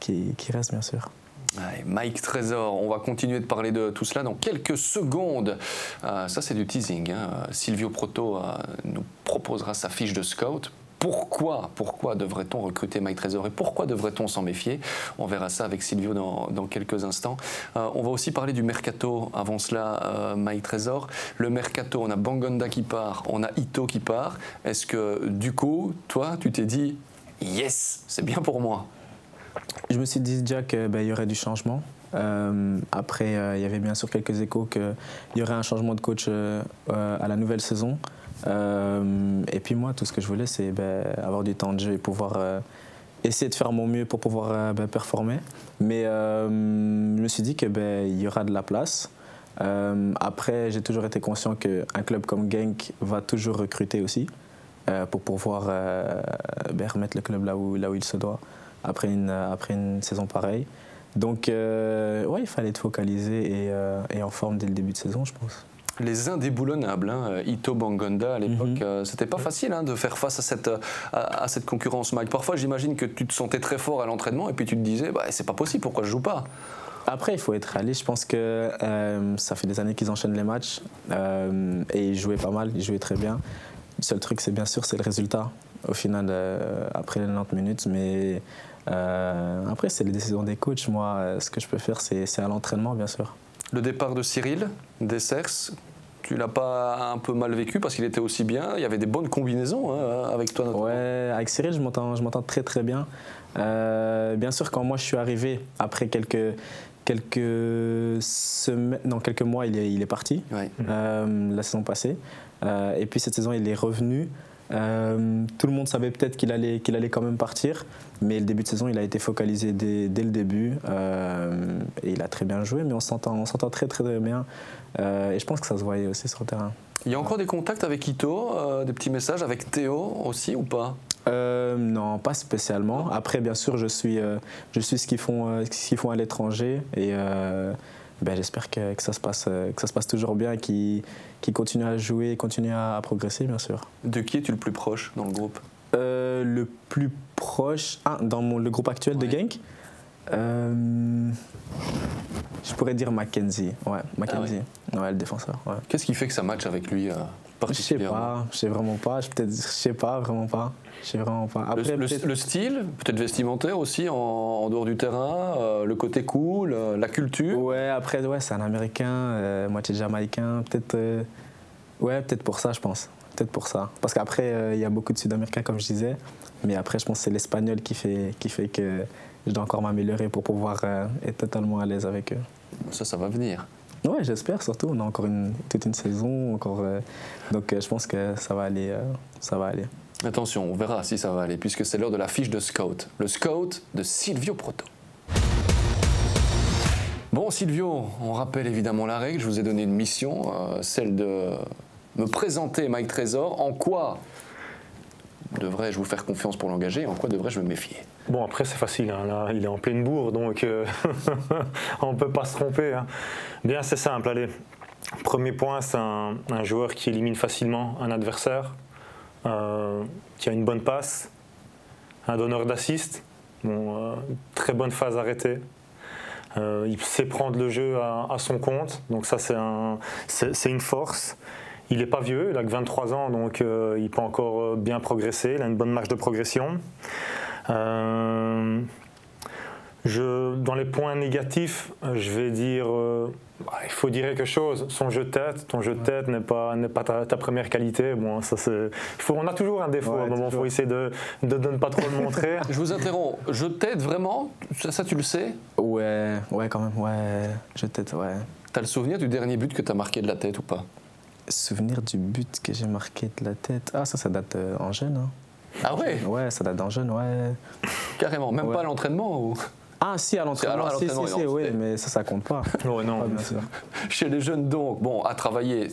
qui, qui reste, bien sûr. Allez, Mike Trésor, on va continuer de parler de tout cela dans quelques secondes. Euh, ça, c'est du teasing. hein. Silvio Proto euh, nous proposera sa fiche de scout. Pourquoi, pourquoi devrait-on recruter Mike Trésor et pourquoi devrait-on s'en méfier? On verra ça avec Silvio dans, quelques instants. Euh, on va aussi parler du mercato. Avant cela, euh, Mike Trésor. Le mercato, on a Bangonda qui part, on a Ito qui part. Est-ce que du coup, toi, tu t'es dit yes, c'est bien pour moi? Je me suis dit déjà qu'il y aurait du changement. Euh, après, euh, il y avait bien sûr quelques échos qu'il y aurait un changement de coach à la nouvelle saison. Euh, et puis moi, tout ce que je voulais, c'est ben, avoir du temps de jeu et pouvoir euh, essayer de faire mon mieux pour pouvoir euh, ben, performer. Mais je me suis dit qu'il ben, y aura de la place. Après, j'ai toujours été conscient qu'un club comme Genk va toujours recruter aussi pour pouvoir ben, remettre le club là où, là où il se doit après une, après une saison pareille. Donc, ouais, il fallait être focalisé et en forme dès le début de saison, je pense. Les indéboulonnables, hein, Ito Bangonda à l'époque, Mhm. euh, c'était pas facile hein, de faire face à cette, euh, à, à cette concurrence, Mike. Parfois, j'imagine que tu te sentais très fort à l'entraînement et puis tu te disais, bah, c'est pas possible, pourquoi je joue pas? Après, il faut être réaliste. Je pense que euh, ça fait des années qu'ils enchaînent les matchs euh, et ils jouaient pas mal, ils jouaient très bien. Le seul truc, c'est bien sûr, c'est le résultat au final euh, après les 90 minutes. Mais euh, après, c'est les décisions des coachs. Moi, euh, ce que je peux faire, c'est à l'entraînement, bien sûr. Le départ de Cyril, Dessers, tu l'as pas un peu mal vécu parce qu'il était aussi bien, il y avait des bonnes combinaisons hein, avec toi notamment. Ouais, avec Cyril, je m'entends, je m'entends très très bien. Euh, bien sûr, quand moi je suis arrivé, après quelques, quelques semaines, non, quelques mois, il est, il est parti, Ouais. euh, la saison passée. Euh, et puis cette saison, il est revenu. Euh, tout le monde savait peut-être qu'il allait, qu'il allait quand même partir, mais le début de saison, il a été focalisé dès, dès le début. euh, et il a très bien joué, mais on s'entend, on s'entend très très très bien. Euh, et je pense que ça se voyait aussi sur le terrain. Il y a encore des contacts avec Ito, euh, des petits messages avec Théo aussi ou pas? Euh, non, pas spécialement. Après, bien sûr, je suis, euh, je suis ce qu'ils font, euh, ce qu'ils font à l'étranger et ben, j'espère que, que ça se passe, que ça se passe toujours bien, qu'ils qu'ils continuent à jouer, et continuent à, à progresser, bien sûr. De qui es-tu le plus proche dans le groupe? Euh, le plus proche, ah, dans mon, le groupe actuel de. Genk, euh, je pourrais dire Mackenzie. Ouais, Mackenzie. ouais. le défenseur. Ouais. Qu'est-ce qui fait que ça match avec lui euh, Je sais particulièrement pas, je sais vraiment pas. Je peut-être, je sais pas, vraiment pas. Je sais vraiment pas. Le- Après, le, peut-être- le style, peut-être vestimentaire aussi en, en dehors du terrain, euh, le côté cool, la culture? Ouais, après, ouais, c'est un Américain, moitié Jamaïcain. Peut-être, ouais, peut-être pour ça, je pense. Peut-être pour ça. Parce qu'après, euh, il y a beaucoup de Sud-Américains, comme je disais. Mais après, je pense que c'est l'espagnol qui fait, qui fait que je dois encore m'améliorer pour pouvoir euh, être totalement à l'aise avec eux. Ça, ça va venir. Ouais, j'espère surtout. On a encore une, toute une saison. Encore, euh, donc, je pense que ça va aller. ça va aller. Attention, on verra si ça va aller, puisque c'est l'heure de la fiche de scout. Le scout de Silvio Proto. Bon, Silvio, on rappelle évidemment la règle. Je vous ai donné une mission, euh, celle de me présenter Mike Trésor. En quoi devrais-je vous faire confiance pour l'engager en quoi devrais-je me méfier? Bon, après, c'est facile. hein, Là, il est en pleine bourre, donc euh, [LAUGHS] on ne peut pas se tromper. hein. Bien, c'est simple. Allez. Premier point, c'est un, un joueur qui élimine facilement un adversaire, euh, qui a une bonne passe, un donneur d'assist, bon, euh, très bonne phase arrêtée, il sait prendre le jeu à, son compte, donc ça c'est un, une force. Il n'est pas vieux, il a que 23 ans, donc il peut encore bien progresser, il a une bonne marge de progression. Je, dans les points négatifs, je vais dire, euh, bah, il faut dire quelque chose. Son jeu de tête, ton jeu de tête n'est pas, n'est pas ta, première qualité. Bon, ça c'est, faut, on a toujours un défaut. à un moment, il faut essayer de, de, ne pas trop le montrer. [LAUGHS] je vous interromps. Jeu de tête, vraiment? Ça, ça, tu le sais? Ouais, ouais, quand même. Ouais, jeu de tête, ouais. T'as le souvenir du dernier but que tu as marqué de la tête ou pas? Souvenir du but que j'ai marqué de la tête Ah, ça, ça date euh, en jeune. Hein. Ah ouais? Ouais, ça date en jeune, ouais. Carrément, même pas à l'entraînement ou? Ah si, à l'entraînement, si, si, si, oui, mais ça, ça compte pas. [LAUGHS] Ouais, non, bien sûr. [LAUGHS] Chez les jeunes, donc, bon, à travailler,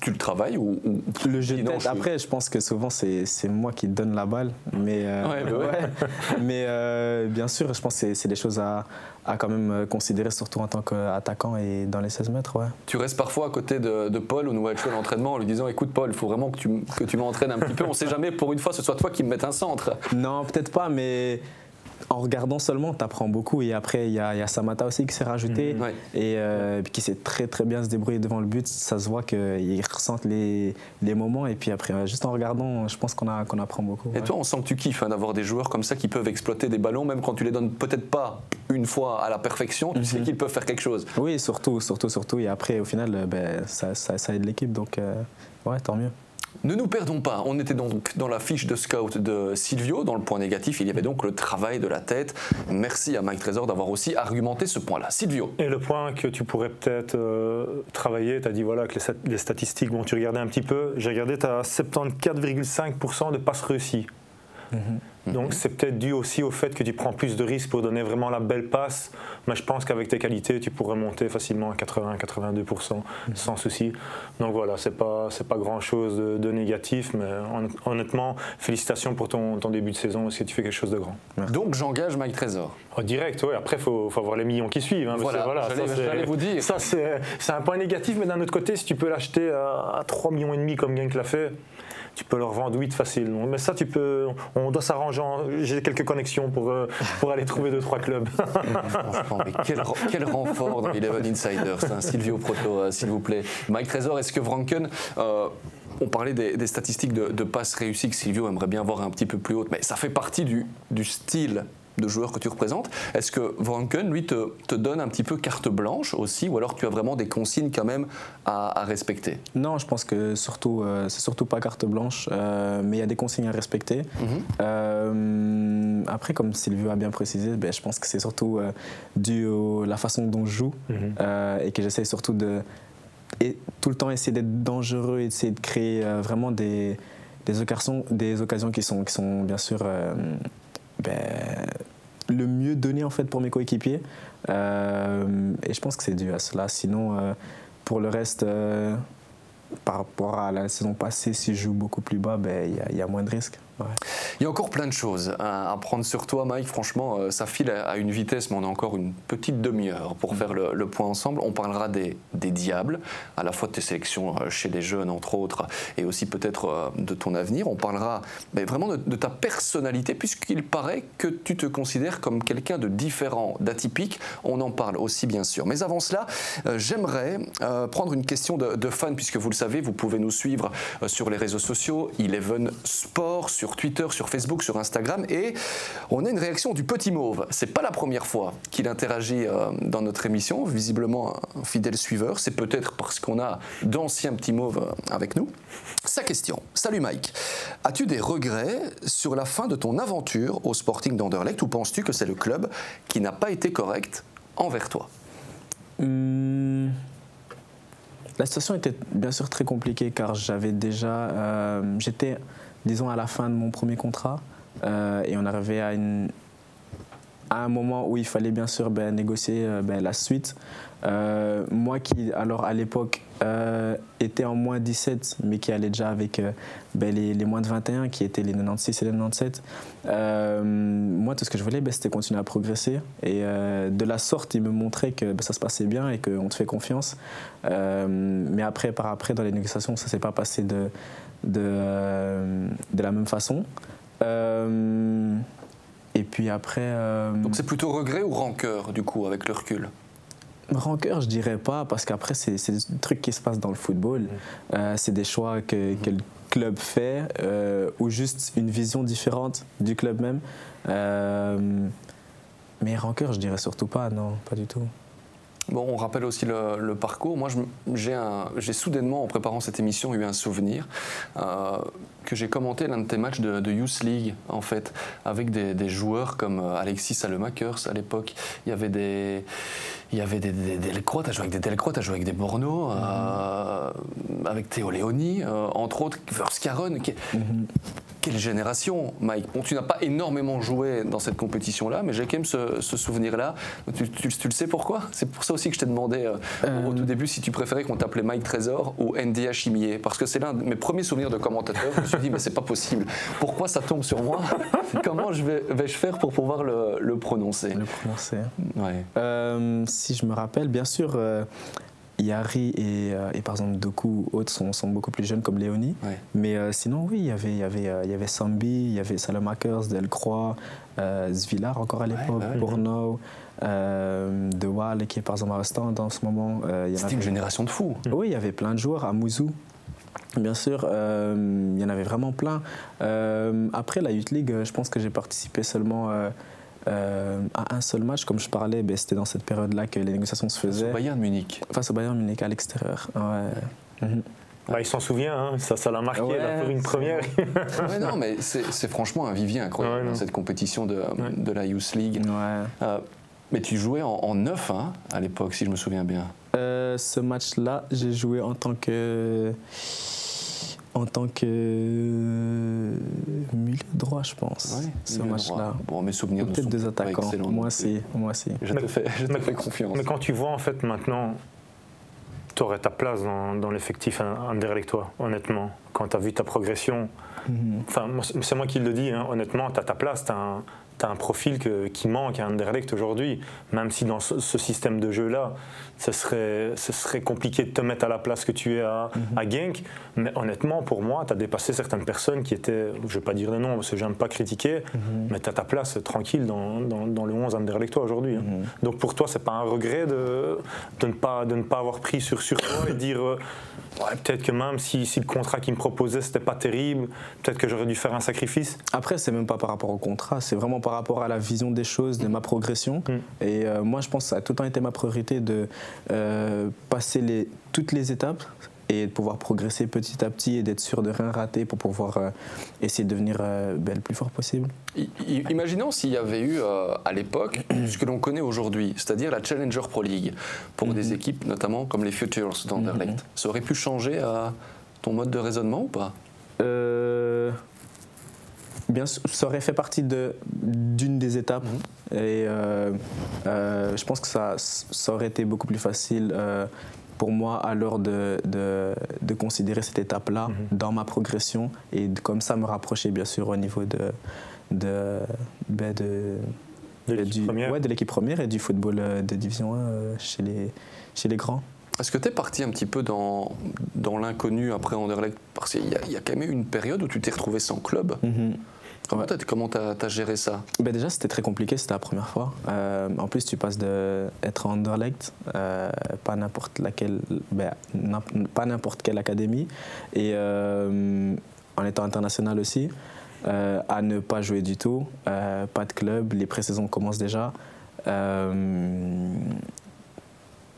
tu, le travailles ou, Le jeu de tête, après, je pense que souvent, c'est moi qui donne la balle, mais, euh, ouais, bah ouais. [LAUGHS] mais euh, bien sûr, je pense que c'est des choses à, à quand même considérer, surtout en tant qu'attaquant et dans les 16 mètres. Ouais. Tu restes parfois à côté de, de Paul au nouvel à l'entraînement en lui disant Écoute, Paul, il faut vraiment que tu, que tu m'entraînes un petit peu. On ne sait jamais, pour une fois, ce soit toi qui me mettes un centre. Non, peut-être pas, mais en regardant seulement, tu apprends beaucoup. Et après, il y, a Samata aussi qui s'est rajouté mmh. et euh, qui sait très très bien se débrouiller devant le but. Ça se voit qu'il ressent les, les, moments. Et puis après, juste en regardant, je pense qu'on qu'on apprend beaucoup. Et toi, on sent que tu kiffes hein, d'avoir des joueurs comme ça qui peuvent exploiter des ballons, même quand tu les donnes peut-être pas une fois à la perfection, tu sais mmh. qu'ils peuvent faire quelque chose. Oui, surtout, surtout, surtout. Et après, au final, ben, ça, ça, aide l'équipe. Donc, euh, ouais, tant mieux. Ne nous perdons pas, on était donc dans la fiche de scout de Silvio, dans le point négatif, il y avait donc le travail de la tête. Merci à Mike Trésor d'avoir aussi argumenté ce point-là. Silvio. Et le point que tu pourrais peut-être euh, travailler, tu as dit voilà que les, statistiques, bon tu regardais un petit peu, j'ai regardé, tu as 74,5% de passes réussies. Mhm. Donc c'est peut-être dû aussi au fait que tu prends plus de risques pour donner vraiment la belle passe. Mais je pense qu'avec tes qualités, tu pourrais monter facilement à 80-82% sans souci. Donc voilà, c'est pas pas grand chose de, négatif, mais honnêtement, félicitations pour ton, début de saison parce que tu fais quelque chose de grand. Donc j'engage Mike Trésor. Oh, direct, oui. Après, il faut, avoir les millions qui suivent. Hein, voilà, j'allais vous dire. Ça, c'est un point négatif, mais d'un autre côté, si tu peux l'acheter à, 3 millions et demi comme Genk l'a fait, tu peux leur vendre 8 facile. Mais ça, tu peux, on doit s'arranger. J'ai quelques connexions pour, euh, pour aller trouver 2-3 clubs. [LAUGHS] Quel, quel renfort dans Eleven Insiders, hein, Silvio Proto, euh, s'il vous plaît. Mike Trésor, est-ce que Franken. Euh, on parlait des, statistiques de, de, passes réussies que Silvio aimerait bien voir un petit peu plus hautes, mais ça fait partie du, du style de joueurs que tu représentes. Est-ce que Vranken, lui, te, te, donne un petit peu carte blanche aussi, ou alors tu as vraiment des consignes quand même à, respecter? Non, je pense que surtout, euh, c'est surtout pas carte blanche, euh, mais il y a des consignes à respecter. Mhm. Euh, après, comme Sylvie a bien précisé, ben, je pense que c'est surtout dû à la façon dont je joue mhm. et que j'essaie surtout de et tout le temps essayer d'être dangereux, essayer de créer vraiment des, des, occasions, des occasions qui sont, qui sont bien sûr ben, le mieux donné en fait pour mes coéquipiers. Euh, et je pense que c'est dû à cela. Sinon, euh, pour le reste, euh, par rapport à la saison passée, si je joue beaucoup plus bas, ben, il y, a moins de risques. Il y a encore plein de choses à prendre sur toi, Mike. Franchement, euh, ça file à une vitesse, mais on a encore une petite demi-heure pour faire le, point ensemble. On parlera des, diables, à la fois de tes sélections euh, chez les jeunes, entre autres, et aussi peut-être euh, de ton avenir. On parlera mais vraiment de, ta personnalité, puisqu'il paraît que tu te considères comme quelqu'un de différent, d'atypique. On en parle aussi, bien sûr. Mais avant cela, j'aimerais prendre une question de, de fan, puisque vous le savez, vous pouvez nous suivre sur les réseaux sociaux, Eleven Sport, sur Twitter, sur Facebook, sur Instagram, et on a une réaction du petit mauve. C'est pas la première fois qu'il interagit euh, dans notre émission, visiblement un fidèle suiveur. C'est peut-être parce qu'on a d'anciens petits mauves euh, avec nous. Sa question. Salut Mike. As-tu des regrets sur la fin de ton aventure au Sporting d'Anderlecht? Ou penses-tu que c'est le club qui n'a pas été correct envers toi? Hmm. La situation était bien sûr très compliquée car j'avais déjà, euh, j'étais disons, à la fin de mon premier contrat. Euh, et on arrivait à, une, à un moment où il fallait bien sûr ben, négocier euh, ben, la suite. Euh, moi qui, alors à l'époque, était en moins 17, mais qui allait déjà avec ben, les, les, moins de 21, qui étaient les 96 et les 97, moi tout ce que je voulais, c'était continuer à progresser. Et de la sorte, il me montrait que ça se passait bien et qu'on te fait confiance. mais après, par après, dans les négociations, ça ne s'est pas passé de de, euh, de la même façon. Euh, et puis après. Euh, Donc c'est plutôt regret ou rancœur, du coup, avec le recul? Rancœur, je dirais pas, parce qu'après, c'est des trucs qui se passent dans le football. Euh, c'est des choix que, que, le club fait, euh, ou juste une vision différente du club même. Euh, mais rancœur, je dirais surtout pas, non, pas du tout. Bon, on rappelle aussi le, parcours. Moi, j'ai soudainement, en préparant cette émission, eu un souvenir euh, que j'ai commenté l'un de tes matchs de, Youth League, en fait, avec des, joueurs comme euh, Alexis Salemakers à l'époque. Il y avait des. Il y avait des, des, des Delcroix, tu as joué avec des Delcroix, tu as joué avec des Borno, euh, avec Théo Léoni, entre autres, Verscaron. Qui, mhm quelle génération, Mike Bon, tu n'as pas énormément joué dans cette compétition-là, mais j'ai quand même ce, souvenir-là. Tu, le sais pourquoi? C'est pour ça aussi que je t'ai demandé euh, au tout euh. début si tu préférais qu'on t'appelait Mike Trésor ou NDA Chimier, parce que c'est l'un de mes premiers souvenirs de commentateur. Je me suis dit, mais c'est pas possible. Pourquoi ça tombe sur moi? Comment je vais, vais, je faire pour pouvoir le, prononcer? Le prononcer. Ouais. Euh, si je me rappelle, bien sûr. Yari et, euh, et, par exemple Doku, autres sont, sont, beaucoup plus jeunes comme Léonie. Mais euh, sinon, oui, il y avait, il y avait, euh, il y avait Sambi, il y avait Salomakers, Delcroix, Zvilar encore à l'époque, ouais, De Waal qui est par exemple à Ostende en ce moment. C'était une génération de fous. Oui, il y avait plein de joueurs à Mouzou. Bien sûr, il y en avait vraiment plein. après la Youth League, je pense que j'ai participé seulement euh, à un seul match, comme je parlais, ben, c'était dans cette période-là que les négociations se faisaient. Face au Bayern Munich. Face au Bayern Munich à l'extérieur. Ouais. Mhm. Bah, il s'en souvient, hein. ça, ça l'a marqué pour une première. non, mais c'est franchement un vivier incroyable, cette compétition de, de, la Youth League. Euh, mais tu jouais en, en neuf hein, à l'époque, si je me souviens bien. Euh, ce match-là, j'ai joué en tant que en tant que milieu droit, je pense, ce match-là. Bon, mes souvenirs Peut-être deux attaquants. Moi aussi, moi aussi. Je te, fais, je te fais confiance. Mais quand tu vois, en fait, maintenant, tu aurais ta place dans, dans l'effectif avec toi, honnêtement. Quand tu as vu ta progression, mhm. enfin, c'est moi qui le dis, hein, honnêtement, tu as ta place, tu as, tu as un profil qui manque à Anderlecht aujourd'hui, même si dans ce, système de jeu-là, ce serait, ce serait compliqué de te mettre à la place que tu es à, mhm. Genk. Mais honnêtement, pour moi, tu as dépassé certaines personnes qui étaient, je ne vais pas dire les noms parce que j'aime pas critiquer, mhm. mais tu as ta place tranquille dans, dans, le 11 Anderlechtois aujourd'hui. Hein. Mhm. Donc pour toi, c'est pas un regret de, de, ne pas, de ne pas avoir pris sur, sur toi et dire. Euh, peut-être que même si, si, le contrat qu'il me proposait, c'était pas terrible, peut-être que j'aurais dû faire un sacrifice? Après, c'est même pas par rapport au contrat, c'est vraiment par rapport à la vision des choses, de ma progression. Mm. Et euh, moi, je pense que ça a tout le temps été ma priorité de euh, passer les, toutes les étapes et de pouvoir progresser petit à petit et d'être sûr de rien rater pour pouvoir euh, essayer de devenir ben, le plus fort possible. imaginons s'il y avait eu à l'époque ce que l'on connaît aujourd'hui, c'est-à-dire la Challenger Pro League, pour des mm-hmm. équipes notamment comme les Futures d'Anderlecht. Mm-hmm. Ça aurait pu changer ton mode de raisonnement ou pas? Bien, ça aurait fait partie d'une des étapes. Mhm. Et euh, euh, je pense que ça, ça aurait été beaucoup plus facile euh, pour moi alors de, de, de considérer cette étape-là mhm. dans ma progression et comme ça me rapprocher bien sûr au niveau de, de, ben de, de l'équipe première. Ouais, de l'équipe première et du football de Division 1 chez, les, chez les grands. Est-ce que tu es parti un petit peu dans, dans l'inconnu après Anderlecht? Parce qu'il y, y, a quand même eu une période où tu t'es retrouvé sans club. Mhm. Comment tu as, géré ça? Ben Déjà, c'était très compliqué, c'était la première fois. Euh, en plus, tu passes d'être Anderlecht, euh, pas n'importe laquelle, ben, pas n'importe quelle académie, et euh, en étant international aussi, à ne pas jouer du tout, pas de club, les pré-saisons commencent déjà.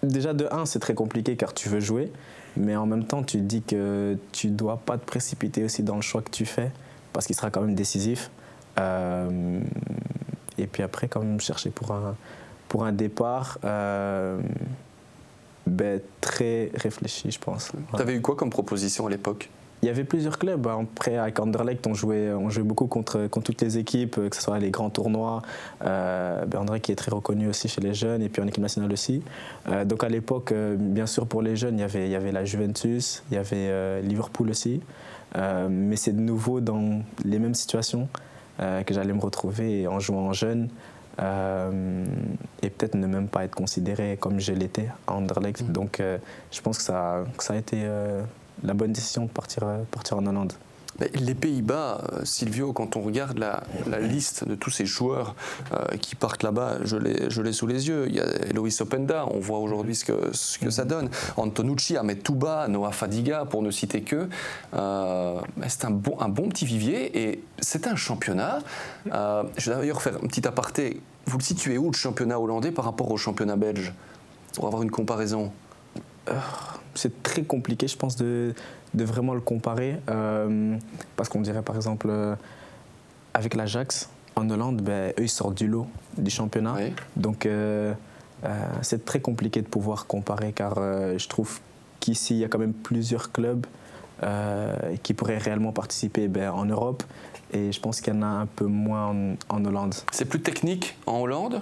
déjà, de 1, c'est très compliqué car tu veux jouer, mais en même temps, tu dis que tu dois pas te précipiter aussi dans le choix que tu fais parce qu'il sera quand même décisif. Euh, et puis après, quand même, chercher pour un, pour un départ euh, ben, très réfléchi, je pense. Tu avais eu quoi comme proposition à l'époque? Il y avait plusieurs clubs. Après, avec Anderlecht, on jouait, on jouait beaucoup contre, contre toutes les équipes, que ce soit les grands tournois. Euh, ben André qui est très reconnu aussi chez les jeunes, et puis en équipe nationale aussi. Euh, donc à l'époque, bien sûr, pour les jeunes, il y avait, il y avait la Juventus, il y avait Liverpool aussi. Euh, mais c'est de nouveau dans les mêmes situations euh, que j'allais me retrouver en jouant jeune. Euh, et peut-être ne même pas être considéré comme je l'étais à Anderlecht. Mm. Donc je pense que ça, ça a été la bonne décision de partir, partir en Hollande. Les Pays-Bas, euh, Silvio, quand on regarde la, liste de tous ces joueurs euh, qui partent là-bas, je l'ai sous les yeux. Il y a Eloïs Openda, on voit aujourd'hui ce que, ce que ça donne. Antonucci, Ahmed Touba, Noah Fadiga, pour ne citer que. Euh, c'est un bon, un bon petit vivier et c'est un championnat. je vais d'ailleurs faire un petit aparté. Vous le situez où le championnat hollandais par rapport au championnat belge? Pour avoir une comparaison c'est très compliqué, je pense, de, de vraiment le comparer. Euh, parce qu'on dirait, par exemple, euh, avec l'Ajax, en Hollande, ben, eux, ils sortent du lot du championnat. Donc, euh, c'est très compliqué de pouvoir comparer, car je trouve qu'ici, il y a quand même plusieurs clubs qui pourraient réellement participer ben, en Europe. Et je pense qu'il y en a un peu moins en Hollande. C'est plus technique en Hollande?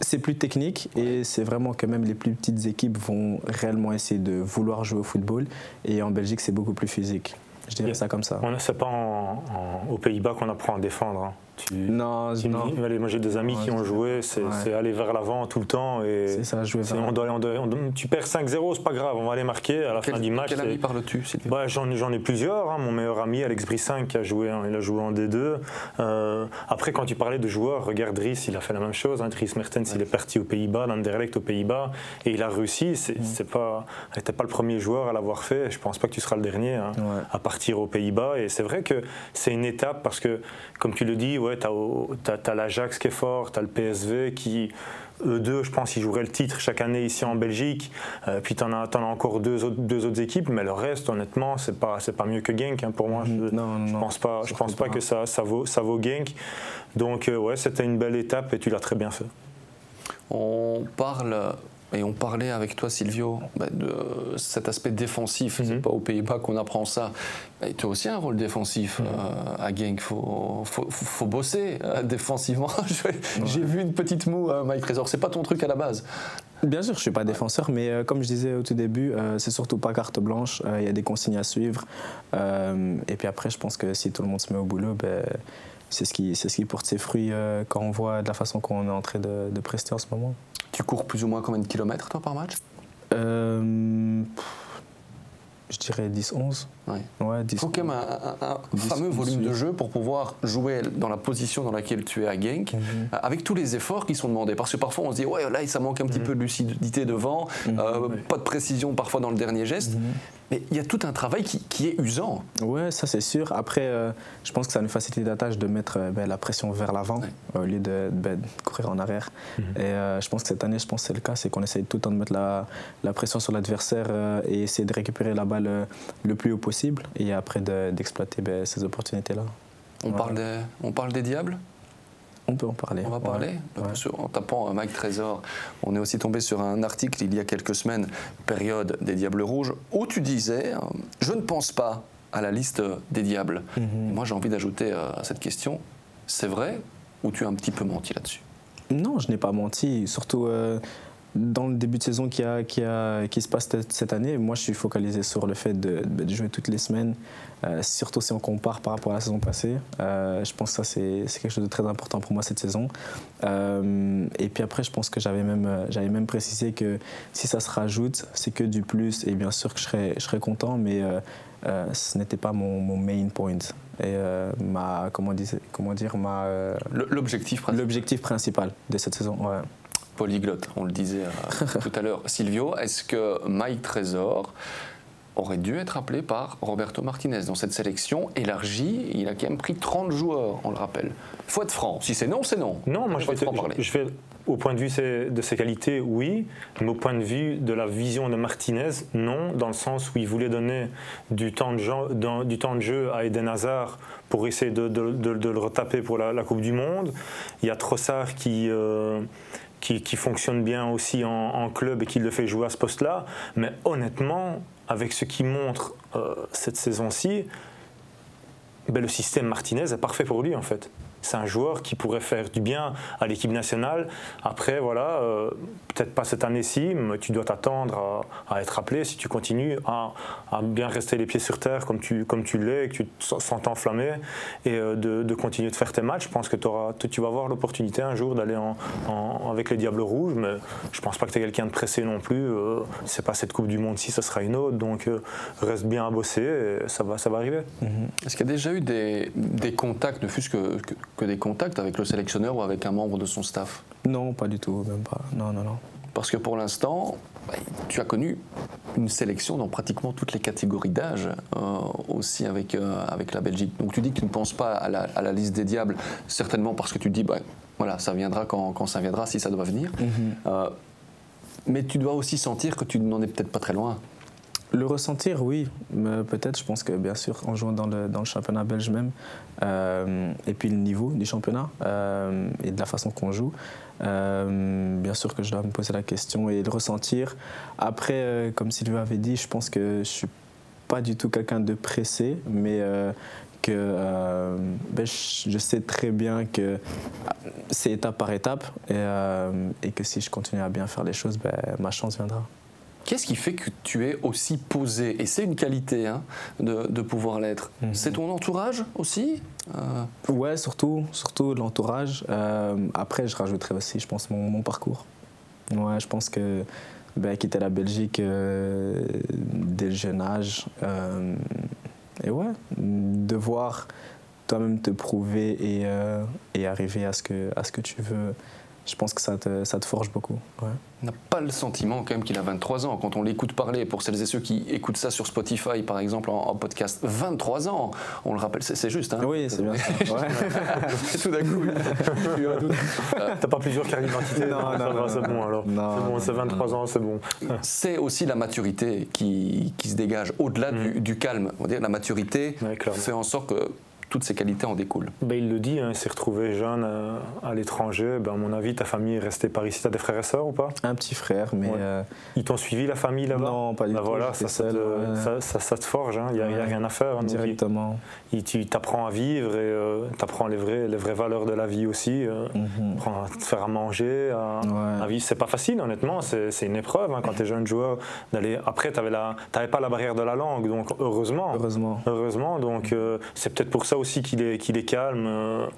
C'est plus technique et c'est vraiment que même les plus petites équipes vont réellement essayer de vouloir jouer au football. Et en Belgique, c'est beaucoup plus physique. Je dirais ça comme ça. On c'est pas aux Pays-Bas qu'on apprend à défendre. Hein. non, non. moi j'ai des amis qui ont joué, c'est aller vers l'avant tout le temps. C'est ça, jouer vers on Tu perds 5-0, c'est pas grave, on va aller marquer à la fin du match. Quel ami parles-tu bah, J'en ai plusieurs. Hein. Mon meilleur ami, Alex Brissin, qui a joué, il a joué en D2. Euh, après, quand tu parlais de joueurs, regarde Dries, il a fait la même chose. Hein. Dries Mertens, il est parti aux Pays-Bas, l'Anderlecht aux Pays-Bas, et il a réussi. C'est mm. pas, n'était pas le premier joueur à l'avoir fait. Je pense pas que tu seras le dernier hein, à partir aux Pays-Bas. Et c'est vrai que c'est une étape parce que, comme tu le dis, ouais, tu as, l'Ajax qui est fort, tu as le PSV qui, eux deux, je pense, ils joueraient le titre chaque année ici en Belgique. Euh, puis tu en, as encore deux autres, deux autres équipes, mais le reste, honnêtement, c'est pas, pas mieux que Genk hein, pour moi. Je, ne pense pas, je pense pas que ça, ça, vaut, ça vaut Genk. Donc, euh, ouais, c'était une belle étape et tu l'as très bien fait. On parle et on parlait avec toi, Silvio, bah, de cet aspect défensif. C'est mhm. pas aux Pays-Bas qu'on apprend ça. tu as aussi un rôle défensif mhm. euh, à Genk. Faut, faut, bosser euh, [LAUGHS] défensivement. [LAUGHS] J'ai vu une petite moue, euh, Mike Trésor. C'est pas ton truc à la base. Bien sûr, je suis pas défenseur, mais comme je disais au tout début, c'est surtout pas carte blanche. Il y a des consignes à suivre. et puis après, je pense que si tout le monde se met au boulot, ben, c'est ce qui, c'est ce qui porte ses fruits quand on voit de la façon qu'on est en train de, de prester en ce moment. Tu cours plus ou moins combien de kilomètres toi par match euh, Je dirais 10-11. Ouais. Il faut quand même un, fameux volume de jeu pour pouvoir jouer dans la position dans laquelle tu es à Genk, mhm. euh, avec tous les efforts qui sont demandés. Parce que parfois on se dit, ouais, là, ça manque un petit mhm. peu de lucidité devant, mhm. euh, pas de précision parfois dans le dernier geste. Mais il y a tout un travail qui, est usant. Ouais, ça c'est sûr. Après, euh, je pense que ça nous facilite la tâche de mettre euh, ben, la pression vers l'avant au lieu ben, de, courir en arrière. Mhm. Et euh, je pense que cette année, je pense que c'est le cas, c'est qu'on essaye tout le temps de mettre la, la pression sur l'adversaire et essayer de récupérer la balle le plus haut possible et après d'exploiter ben, ces opportunités-là. On, parle on parle des diables? On peut en parler. On va parler. En tapant Mike Trésor, on est aussi tombé sur un article il y a quelques semaines, période des Diables Rouges, où tu disais euh, Je ne pense pas à la liste des Diables. Mhm. Moi, j'ai envie d'ajouter euh, à cette question c'est vrai ou tu as un petit peu menti là-dessus? Non, je n'ai pas menti. Surtout. Euh, dans le début de saison qui, a, qui, a, qui se passe cette année, moi je suis focalisé sur le fait de, de jouer toutes les semaines, euh, surtout si on compare par rapport à la saison passée. Euh, je pense que ça c'est quelque chose de très important pour moi cette saison. Euh, et puis après, je pense que j'avais même, précisé que si ça se rajoute, c'est que du plus, et bien sûr que je serais, je serais content, mais ce n'était pas mon, mon, main point. Et ma, comment, dire, comment dire, ma... L'objectif principal. L'objectif principal de cette saison, ouais polyglotte, on le disait euh, [LAUGHS] tout à l'heure. Silvio, est-ce que Mike Trésor aurait dû être appelé par Roberto Martinez dans cette sélection élargie? Il a quand même pris 30 joueurs, on le rappelle. Il faut être franc. Si c'est non, c'est non. Non, moi je vais, je vais, au point de vue de ses qualités, oui, mais au point de vue de la vision de Martinez, non, dans le sens où il voulait donner du temps de jeu, du temps de jeu à Eden Hazard pour essayer de, le retaper pour la, Coupe du Monde. Il y a Trossard qui... Euh, qui, fonctionne bien aussi en, club et qui le fait jouer à ce poste-là. Mais honnêtement, avec ce qu'il montre euh, cette saison-ci, ben, le système Martinez est parfait pour lui en fait. C'est un joueur qui pourrait faire du bien à l'équipe nationale. Après, voilà, euh, peut-être pas cette année-ci, mais tu dois t'attendre à, être appelé si tu continues à, bien rester les pieds sur terre comme tu, comme tu l'es que tu sens enflammé et euh, de, continuer de faire tes matchs. Je pense que auras, tu vas avoir l'opportunité un jour d'aller avec les Diables Rouges, mais je pense pas que tu es quelqu'un de pressé non plus. Euh, c'est pas cette Coupe du Monde-ci, ce sera une autre. Donc reste bien à bosser et ça va, ça va arriver. Mm-hmm. Est-ce qu'il y a déjà eu des, contacts, ne fût-ce que, des contacts avec le sélectionneur ou avec un membre de son staff Non, pas du tout, même pas. Non, non, non. Parce que pour l'instant, bah, tu as connu une sélection dans pratiquement toutes les catégories d'âge, euh, aussi avec, euh, avec la Belgique. Donc tu dis que tu ne penses pas à la, à la liste des diables, certainement parce que tu dis, bah, voilà, ça viendra quand, quand, ça viendra, si ça doit venir. Mm-hmm. Euh, mais tu dois aussi sentir que tu n'en es peut-être pas très loin. Le ressentir, oui. Peut-être, je pense que bien sûr, en jouant dans le, dans le championnat belge même, euh, et puis le niveau du championnat euh, et de la façon qu'on joue, euh, bien sûr que je dois me poser la question et le ressentir. Après, comme Sylvain avait dit, je pense que je suis pas du tout quelqu'un de pressé, mais que ben, je, sais très bien que c'est étape par étape et, et, que si je continue à bien faire les choses, ben, ma chance viendra. Qu'est-ce qui fait que tu es aussi posé? Et c'est une qualité hein, de, pouvoir l'être. Mhm. C'est ton entourage aussi euh... Ouais, surtout, surtout l'entourage. Euh, après, je rajouterais aussi, je pense, mon, parcours. Ouais, je pense que ben, quitter la Belgique euh, dès le jeune âge, euh, et ouais, devoir toi-même te prouver et, et, arriver à ce, que, à ce que tu veux je pense que ça te, ça te forge beaucoup. On n'a pas le sentiment quand même qu'il a 23 ans. Quand on l'écoute parler, pour celles et ceux qui écoutent ça sur Spotify par exemple en, podcast, 23 ans, on le rappelle, c'est juste. Hein oui, c'est bien ça. [LAUGHS] Tout d'un coup, t'as pas plusieurs cartes d'identité Non, non, c'est bon alors. C'est bon, c'est 23 ans, c'est bon. C'est aussi la maturité qui, qui se dégage au-delà du, mm. du, calme. On va dire la maturité fait en sorte que toutes ces qualités en découlent. Ben, il le dit, hein, il s'est retrouvé jeune euh, à l'étranger. Ben, à mon avis, ta famille est restée par ici. Tu as des frères et sœurs ou pas? Un petit frère, mais. Euh, Ils t'ont suivi la famille là-bas? Non, pas du ben, tout. Voilà, ça, ça, ça, te forge, il hein. n'y a, rien à faire. Hein, Directement. Il, tu t'apprends à vivre et euh, tu apprends les vraies, les vraies valeurs de la vie aussi. Mm à te faire à manger, à, vivre. C'est pas facile, honnêtement. C'est une épreuve quand tu es jeune joueur. d'aller Après, tu n'avais pas la barrière de la langue, donc heureusement. Heureusement. Heureusement, donc c'est peut-être pour ça aussi qu'il est, qu'il est calme.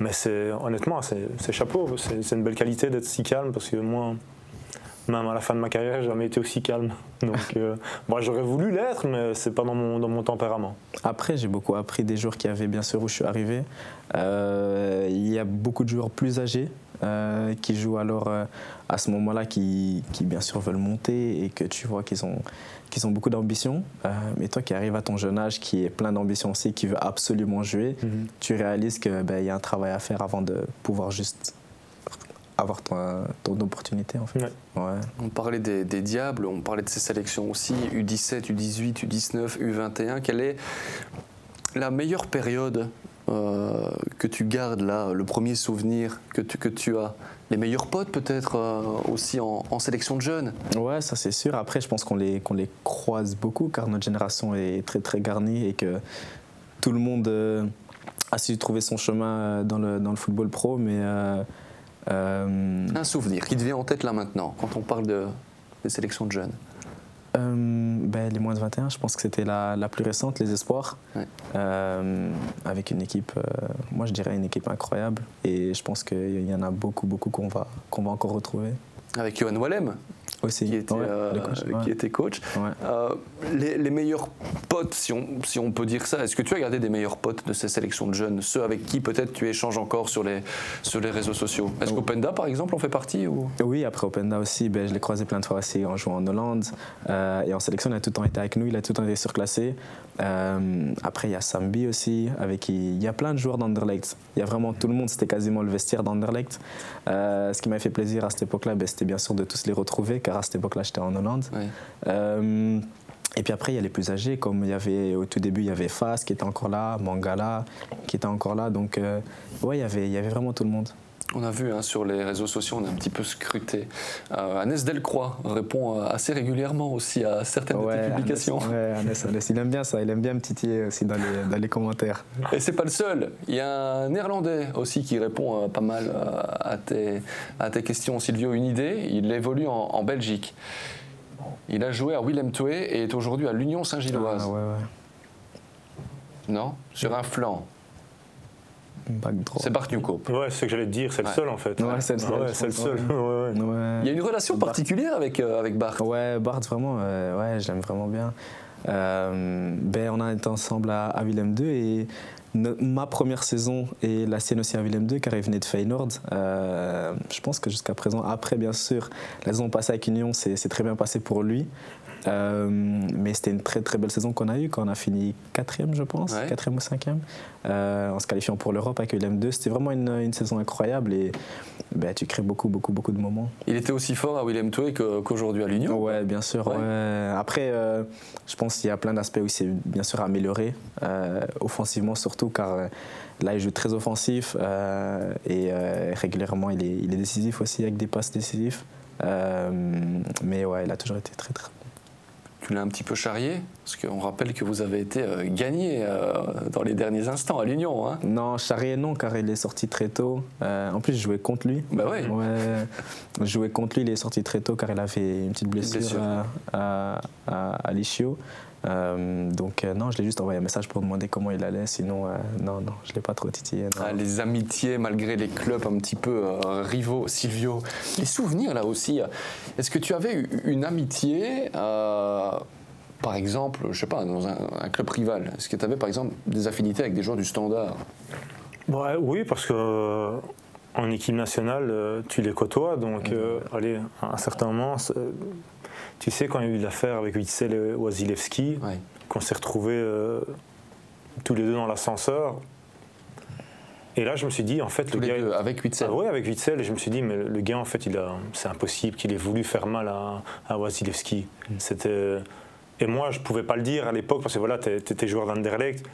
Mais c'est, honnêtement, c'est, chapeau. C'est, une belle qualité d'être si calme parce que moi, même à la fin de ma carrière, j'ai jamais été aussi calme. Donc, [LAUGHS] euh, moi, j'aurais voulu l'être, mais c'est pas dans mon, dans mon tempérament. Après, j'ai beaucoup appris des joueurs qui avaient, bien sûr, où je suis arrivé. Euh, il y a beaucoup de joueurs plus âgés qui jouent alors à ce moment-là, qui, qui, bien sûr veulent monter et que tu vois qu'ils ont qui ont beaucoup d'ambition, euh, mais toi qui arrives à ton jeune âge, qui est plein d'ambition aussi, qui veut absolument jouer, mhm. tu réalises qu'il ben, y a un travail à faire avant de pouvoir juste avoir ton, ton opportunité en fait. Ouais. On parlait des, Diables, on parlait de ces sélections aussi, U17, U18, U19, U21. Quelle est la meilleure période euh, que tu gardes là, le premier souvenir que tu, que tu as? Les meilleurs potes peut-être euh, aussi en, sélection de jeunes. Ouais, ça c'est sûr. Après, je pense qu'on les, qu'on les croise beaucoup car notre génération est très très garnie et que tout le monde euh, a su trouver son chemin euh, dans le, dans le football pro. Mais, Un souvenir qui te vient en tête là maintenant quand on parle de, de sélection de jeunes euh, ben, Les moins de 21, je pense que c'était la, la, plus récente, les Espoirs, euh, avec une équipe, euh, moi je dirais une équipe incroyable. Et je pense qu'il y en a beaucoup, beaucoup qu'on va, qu'on va encore retrouver. Avec Johan Wallem aussi, qui était, euh, coach, qui était coach. Euh, les, meilleurs potes, si on, si on peut dire ça, est-ce que tu as gardé des meilleurs potes de ces sélections de jeunes, ceux avec qui peut-être tu échanges encore sur les, sur les réseaux sociaux? Est-ce qu'Openda, par exemple, en fait partie ou... Oui, après Openda aussi, ben, je l'ai croisé plein de fois aussi en jouant en Hollande. Euh, et en sélection, il a tout le temps été avec nous, il a tout le temps été surclassé. après, il y a Sambi aussi, avec qui il y a plein de joueurs d'Anderlecht. Il y a vraiment tout le monde, c'était quasiment le vestiaire d'Anderlecht. ce qui m'a fait plaisir à cette époque-là, ben, c'était bien sûr de tous les retrouver, à cette époque-là, j'étais en Hollande. Euh, et puis après, il y a les plus âgés, comme il y avait au tout début, il y avait Fas qui était encore là, Mangala qui était encore là. Donc, euh, ouais, il y, avait, il y avait vraiment tout le monde. On a vu hein, sur les réseaux sociaux, on a un petit peu scruté. Euh, Annès Delcroix répond euh, assez régulièrement aussi à certaines de tes publications. ouais, Annès, il aime bien ça, il aime bien me titiller aussi dans les, dans les commentaires. Et c'est pas le seul, il y a un néerlandais aussi qui répond euh, pas mal euh, à, tes, à tes questions. Silvio, une idée, il évolue en, en Belgique. Il a joué à Willem Toué et est aujourd'hui à l'Union Saint-Gilloise. Ah, ouais. Non Sur un flanc. C'est Bart Newcope. Ouais, c'est ce que j'allais te dire, c'est Ouais. le seul en fait. Ouais, c'est le seul, Ouais, je c'est le pense, seul. ouais. [LAUGHS] Ouais, ouais. Ouais. Il y a une relation particulière avec, euh, avec Bart. Ouais, Bart, vraiment, euh, ouais, je l'aime vraiment bien. Euh, ben, on a été ensemble à, à Willem 2 et no- ma première saison et la sienne aussi à Willem 2 car il venait de Feyenoord. Euh, je pense que jusqu'à présent, après bien sûr, la saison passée avec Union, c'est très bien passé pour lui. Euh, mais c'était une très très belle saison qu'on a eue quand on a fini quatrième, je pense, Ouais. quatrième ou cinquième, euh, en se qualifiant pour l'Europe avec Willem 2. C'était vraiment une, une saison incroyable et ben, tu crées beaucoup beaucoup beaucoup de moments. Il était aussi fort à Willem Toué qu'aujourd'hui à l'Union. Ouais, bien sûr. Ouais. ouais. Après, euh, je pense qu'il y a plein d'aspects où il s'est bien sûr amélioré, euh, offensivement surtout, car là, il joue très offensif et régulièrement, il est, il est décisif aussi avec des passes décisives. Euh, mais ouais, il a toujours été très très. Tu l'as un petit peu charrié, parce qu'on rappelle que vous avez été euh, gagné euh, dans les derniers instants à l'Union. Hein. Non, Charrier, non, car il est sorti très tôt. Euh, en plus, je jouais contre lui. Bah ouais. Ouais, je jouais contre lui, il est sorti très tôt car il avait une petite blessure, blessure. à, à, à l'ischio. Euh, donc euh, non, je l'ai juste envoyé un message pour demander comment il allait. Sinon, euh, non, non, je l'ai pas trop titillé. Ah, les amitiés malgré les clubs un petit peu euh, rivaux, Silvio. Les souvenirs là aussi. Est-ce que tu avais eu une amitié, euh, par exemple, je sais pas, dans un, un club rival? Est-ce que tu avais par exemple des affinités avec des joueurs du standard? Ouais, oui, parce que en équipe nationale, tu les côtoies, donc euh, allez, à un certain moment, tu sais quand il y a eu l'affaire avec Witzel et Wasilewski, Ouais. qu'on s'est retrouvés euh, tous les deux dans l'ascenseur. Et là, je me suis dit, en fait, Tous le gars. deux, avec 8 Ah ouais, avec Witzel, et je me suis dit, mais le gars, en fait, il a, c'est impossible qu'il ait voulu faire mal à, à Wasilewski. C'était. Et moi, je pouvais pas le dire à l'époque, parce que voilà, t'étais joueur d'Anderlecht.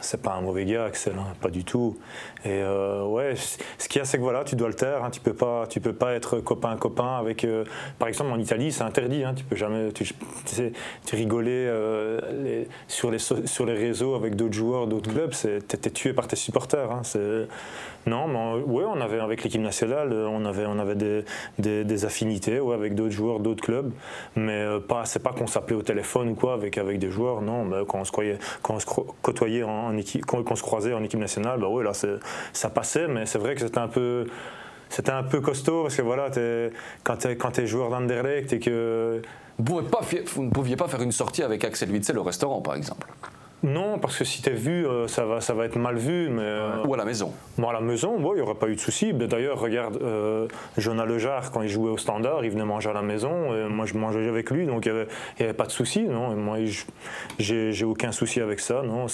C'est pas un mauvais gars, Axel, hein, pas du tout. Et euh, ouais, ce qu'il y a, c'est que voilà, tu dois le taire. hein, tu peux pas, tu peux pas être copain copain avec. euh, par exemple, en Italie, c'est interdit. hein, tu peux jamais, tu, tu sais, tu rigoler euh, les- sur les sur les réseaux avec d'autres joueurs, d'autres clubs. C'est, t'es, t'es tué par tes supporters. hein, c'est, non, mais ouais, on avait avec l'équipe nationale, euh, on avait, on avait des, affinités, ouais, avec d'autres joueurs, d'autres clubs. Mais euh, pas, c'est pas qu'on s'appelait au téléphone ou quoi avec avec des joueurs. Non, mais quand on se croyait, quand on se côtoyait en, équipe, quand, on se croisait en équipe nationale, bah ouais, là, ça passait. Mais c'est vrai que c'était un peu c'était un peu costaud parce que voilà, quand tu es, t'es joueur d'Anderlecht et que. Vous ne pouviez pas faire une sortie avec Axel Witzel au restaurant, par exemple, Non, parce que si tu es vu, euh, ça, va, ça va être mal vu. Mais euh, ou à la maison. bon, à la maison, il n'y aurait pas eu de souci. Mais D'ailleurs, regarde, euh, Jonah Lejar, quand il jouait au standard, il venait manger à la maison. Et moi, je mangeais avec lui, donc il n'y avait, pas de souci. Non, et moi, je- j'ai aucun souci avec ça. Non,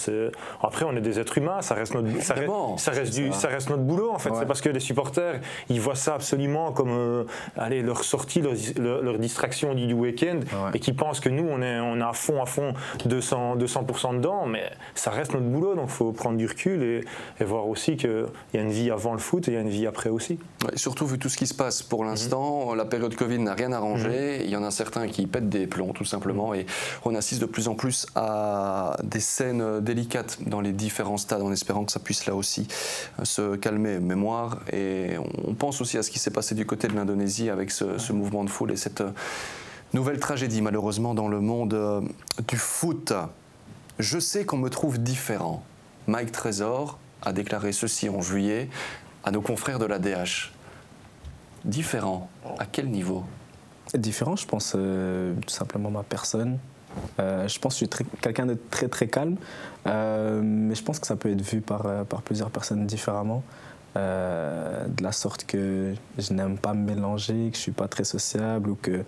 Après, on est des êtres humains, ça reste notre, ça, reste, ça reste du, ça. reste notre boulot, en fait. Ouais. C'est parce que les supporters, ils voient ça absolument comme euh, allez, leur sortie, leur, leur- leur distraction du, du week-end, Ouais. et qui pensent que nous, on est, on est à fond, à fond, 200%, 200 dedans, mais ça reste notre boulot, donc il faut prendre du recul et, et voir aussi qu'il y a une vie avant le foot et il y a une vie après aussi. Surtout vu tout ce qui se passe pour l'instant, la période Covid n'a rien arrangé. Il y en a certains qui pètent des plombs tout simplement et on assiste de plus en plus à des scènes délicates dans les différents stades en espérant que ça puisse là aussi euh, se calmer mémoire. Et on pense aussi à ce qui s'est passé du côté de l'Indonésie avec ce, ce mouvement de foule et cette euh, nouvelle tragédie malheureusement dans le monde euh, du foot. Je sais qu'on me trouve différent. Mike Trésor a déclaré ceci en juillet à nos confrères de la DH. Différent. À quel niveau? Différent, je pense euh, tout simplement ma personne. Euh, je pense que je suis quelqu'un de très très calme, euh, mais je pense que ça peut être vu par, par plusieurs personnes différemment. Euh, de la sorte que je n'aime pas me mélanger, que je suis pas très sociable ou que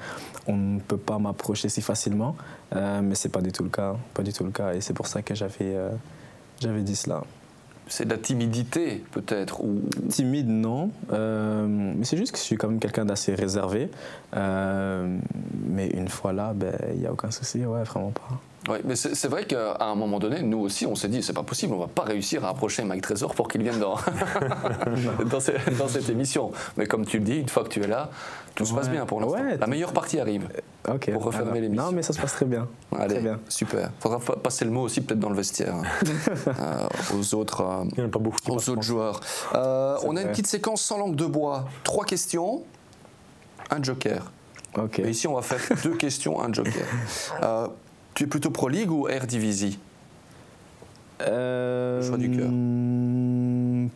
on ne peut pas m'approcher si facilement. Euh, mais c'est pas du tout le cas, pas du tout le cas. Et c'est pour ça que j'avais euh, j'avais dit cela. C'est de la timidité peut-être ou Timide, non. Mais c'est juste que je suis quand même quelqu'un d'assez réservé. Mais une fois là, ben, il n'y a aucun souci, ouais, vraiment pas. Ouais, mais c'est vrai qu'à un moment donné, nous aussi, on s'est dit, c'est pas possible, on va pas réussir à approcher Mike Trésor pour qu'il vienne dans, [LAUGHS] dans, ce- dans cette émission. Mais comme tu le dis, une fois que tu es là, tout se passe bien pour l'instant. Ouais, La meilleure partie arrive. Ok. Pour refermer Alors, l'émission. Non, mais ça se passe très bien. Allez, Très bien. super. Faudra fa- passer le mot aussi peut-être dans le vestiaire [LAUGHS] euh, aux autres. euh, Il n'y en a pas beaucoup. qui aux autres joueurs. Euh, on a une petite séquence sans langue de bois. Trois questions, un joker. Ok. Et ici, on va faire deux [LAUGHS] questions, un joker. Tu es plutôt Pro League ou Air Divisie Euh, Choix du cœur. hmm,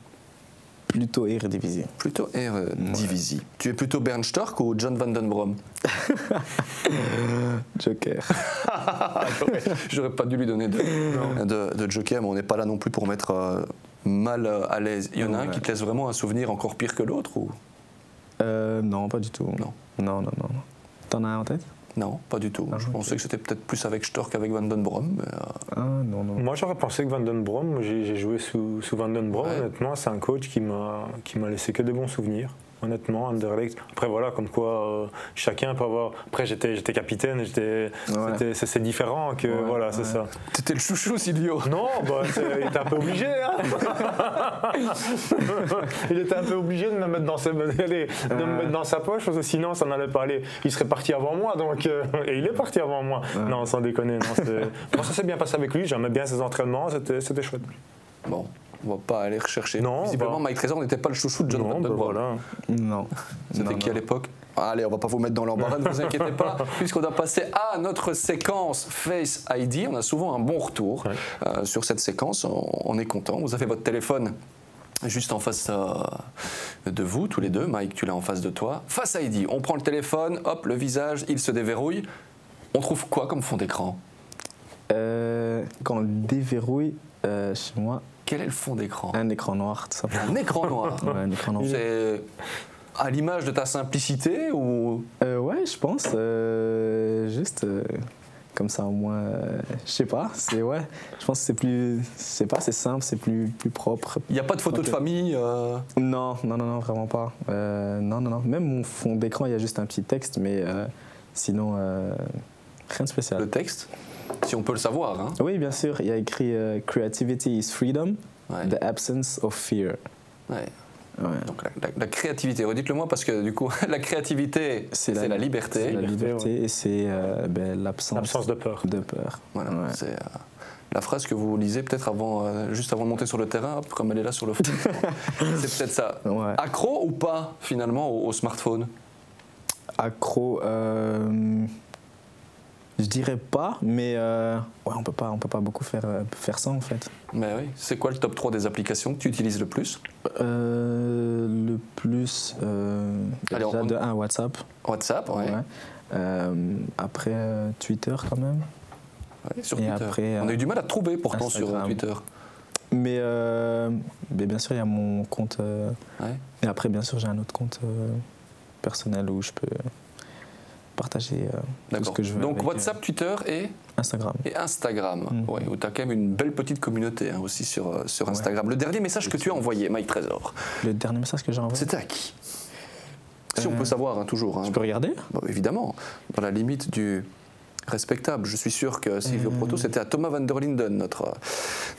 Plutôt Eredivisie. Plutôt Air euh, Divisie. Tu es plutôt Bernd Stark ou John Van Den Brom? [LAUGHS] Joker. [LAUGHS] J'aurais- pas dû lui donner de, de- de joker, mais on n'est pas là non plus pour mettre euh, mal euh, à l'aise. Il y en a un qui te laisse vraiment un souvenir encore pire que l'autre ou? Euh, non, pas du tout. Non, non, non. non. T'en as un en tête? Non, pas du tout. Ah, Je pensais que c'était peut-être plus avec Stork qu'avec Van Den Brom. mais, euh, Ah, non, non. Moi, j'aurais pensé que Van Den Brom, j'ai joué sous, sous Van Den Brom, Ouais. honnêtement, c'est un coach qui m'a qui m'a laissé que des bons souvenirs. Honnêtement, Anderlecht. Après, voilà, comme quoi euh, chacun peut avoir. Après, j'étais j'étais capitaine, j'étais. Ouais. c'était- C'est différent que. Ouais, voilà, c'est ça. T'étais le chouchou, Silvio. Non, bah, il était un peu obligé. hein. [LAUGHS] il était un peu obligé de me mettre dans, sa, allez, de me mettre dans sa poche parce que sinon ça n'allait pas aller. Il serait parti avant moi, donc euh, et il est parti avant moi. Non, sans déconner. Non, Bon, ça s'est bien passé avec lui. J'aimais bien ses entraînements. C'était c'était chouette. Bon, on va pas aller rechercher. Non, Visiblement, bah- Mike Trésor n'était pas le chouchou de John non, bah, Brom. voilà. Non. C'était Non, qui à l'époque Allez, on va pas vous mettre dans l'embarras, ne vous [LAUGHS] inquiétez pas, puisqu'on doit passer à notre séquence Face ID. On a souvent un bon retour Ouais. euh, sur cette séquence. On, on est content. Vous avez votre téléphone juste en face euh, de vous, tous les deux. Mike, tu l'as en face de toi. Face ID, on prend le téléphone, hop, le visage, il se déverrouille. On trouve quoi comme fond d'écran? Euh, quand on le déverrouille, euh, chez moi, Quel est le fond d'écran un écran noir, tout simplement. Un écran noir. [LAUGHS] Ouais, un écran noir. C'est à l'image de ta simplicité ou? Euh, ouais, je pense. euh, juste euh, comme ça, au moins, euh, je sais pas. C'est ouais. Je pense que c'est plus, je sais pas, c'est simple, c'est plus plus propre. il n'y a pas de photo de famille euh, Non, non, non, non, vraiment pas. Euh, non, non, non. Même mon fond d'écran, il y a juste un petit texte, mais euh, sinon, euh, rien de spécial. le texte? Si on peut le savoir. Hein. Oui, bien sûr. Il y a écrit euh, Creativity is freedom, Ouais. the absence of fear. Ouais. Ouais. Donc la, la- la créativité, redites-le moi parce que du coup [LAUGHS] la créativité c'est la, liberté. C'est la Liberté, et c'est euh, ben, l'absence de peur. de peur. Voilà, Ouais. c'est euh, la phrase que vous lisez peut-être avant, euh, juste avant de monter sur le terrain, hop, comme elle est là sur le fond. [LAUGHS] c'est peut-être ça. Ouais. Accro ou pas finalement au, au smartphone? Accro, euh, je dirais pas, mais euh, ouais, on peut pas, on peut pas beaucoup faire, euh, faire ça en fait. Mais oui, c'est quoi le top 3 des applications que tu utilises le plus? Euh, le plus, euh, Allez, déjà on- de un WhatsApp. WhatsApp, ouais. ouais. Euh, après euh, Twitter quand même. Ouais, sur Et Twitter. après, On a eu du mal à trouver pourtant sur Instagram. Twitter. Mais, mais bien sûr, il y a mon compte. Ouais. et après, bien sûr, j'ai un autre compte personnel où je peux partager euh, tout ce que je veux. Donc WhatsApp, Twitter et euh, Instagram. et Instagram, Mhm. ouais, où tu as quand même une belle petite communauté hein, aussi sur, euh, sur Instagram. Le dernier message que tu as envoyé, Mike Trésor, Le dernier message que j'ai envoyé. c'était à qui? Si on Euh, peut savoir, hein, toujours. hein. Je peux regarder? Bon, évidemment, dans la limite du respectable. Je suis sûr que Silvio Euh. Proto, c'était à Thomas van der Linden, notre,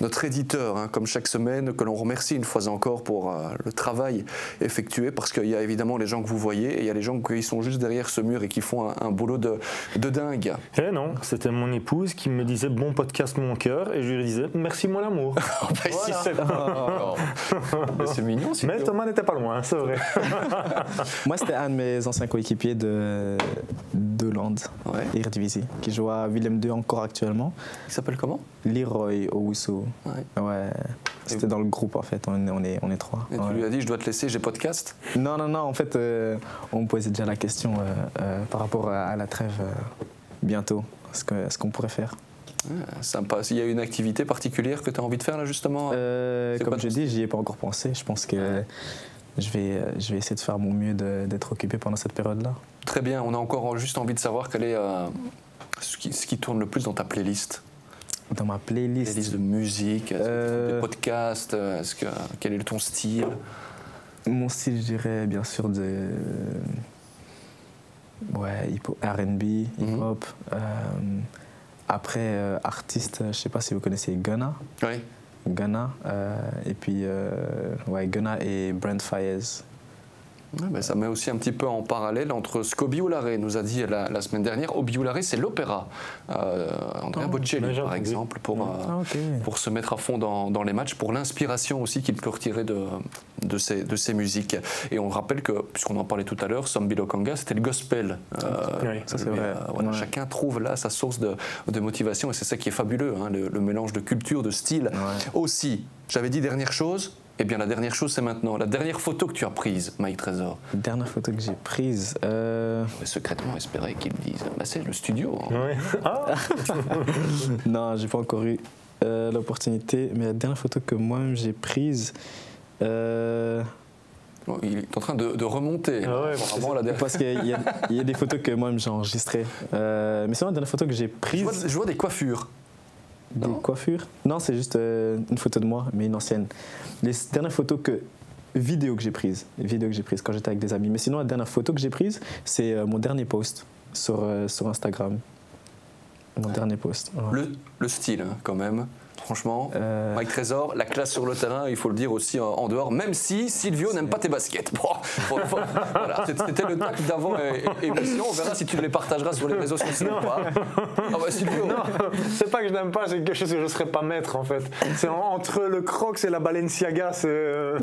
notre éditeur, hein, comme chaque semaine, que l'on remercie une fois encore pour euh, le travail effectué, parce qu'il y a évidemment les gens que vous voyez, et il y a les gens qui sont juste derrière ce mur et qui font un, un boulot de, de dingue. Eh non, c'était mon épouse qui me disait bon podcast mon cœur et je lui disais merci mon amour. [LAUGHS] Bah, ici, Voilà. c'est- [LAUGHS] Oh. Mais c'est mignon. Mais Thomas n'était pas loin, c'est vrai. [LAUGHS] Moi, c'était un de mes anciens coéquipiers de, de Ouais. Eredivisie, qui joue à Willem II encore actuellement. Il s'appelle comment? Leroy Owusu. Ouais. Ouais. C'était dans le groupe en fait, on est, on est, on est trois. Et Ouais. tu lui as dit, je dois te laisser, j'ai podcast. Non, non, non, en fait, euh, on me posait déjà la question euh, euh, par rapport à, à la trêve bientôt, ce que- ce qu'on pourrait faire. Ah, sympa. S'il y a une activité particulière que tu as envie de faire là, justement? Euh, comme je dis, j'y ai pas encore pensé. Je pense que je vais, euh, je vais essayer de faire mon mieux d'être occupé pendant cette période-là. Très bien, on a encore juste envie de savoir quel est euh, ce, qui, ce qui tourne le plus dans ta playlist. Dans ma playlist, Playlist de musique, Euh. des podcasts, euh, que, quel est ton style? Mon style, je dirais bien sûr de. Ouais, RB, hip-hop. euh, après, artiste, je sais pas si vous connaissez Gunna. Oui. Gunna. euh, et puis, euh, ouais, Gunna et Brent Fayez. Ouais, ben, ça met aussi un petit peu en parallèle entre ce qu'Obiulare nous a dit la, la semaine dernière. Obiulare, c'est l'opéra. Euh, Andrea Oh, Bocelli, par exemple, pour, euh, Ah, pour se mettre à fond dans, dans les matchs, pour l'inspiration aussi qu'il peut retirer de, de, ses, de ses musiques. Et on rappelle que, puisqu'on en parlait tout à l'heure, Sambi Lokanga, c'était le gospel. Euh, Oui, ça, c'est vrai. euh, voilà, Ouais. Chacun trouve là sa source de, de motivation et c'est ça qui est fabuleux, hein, le, le mélange de culture, de style. Aussi, j'avais dit dernière chose, eh bien la dernière chose c'est maintenant. La dernière photo que tu as prise, Mike Trésor. Dernière photo que j'ai prise. euh, Mais secrètement espérer qu'ils disent, bah, c'est le studio. hein. Ouais. [LAUGHS] Ah, non, j'ai pas encore eu euh, l'opportunité. Mais la dernière photo que moi-même j'ai prise. euh, Bon, Il est en train de, de remonter. Ah ouais, la dernière- parce qu'il y, a- il y a des photos que moi-même j'ai enregistrées. Euh, mais sinon, la dernière photo que j'ai je, prise. vois, je vois des coiffures. Des Non. coiffures Non, c'est juste euh, une photo de moi, mais une ancienne. Les dernières photos que. Vidéos que j'ai prises. Vidéos que j'ai prises quand j'étais avec des amis. Mais sinon, la dernière photo que j'ai prise, c'est euh, mon dernier post sur, euh, sur Instagram. Mon dernier post. ouais. Le, le style, hein, quand même. Franchement, Euh, Mike Trésor, la classe sur le terrain, il faut le dire aussi en, dehors, même si Silvio n'aime pas tes baskets. [LAUGHS] Bon, voilà, c'était le tacle d'avant émission. On verra si tu les partageras sur les réseaux sociaux ou pas. Ah bah Silvio, c'est pas que je n'aime pas, c'est quelque chose que je ne serais pas maître en fait. C'est en- entre le Crocs et la Balenciaga, c'est. euh,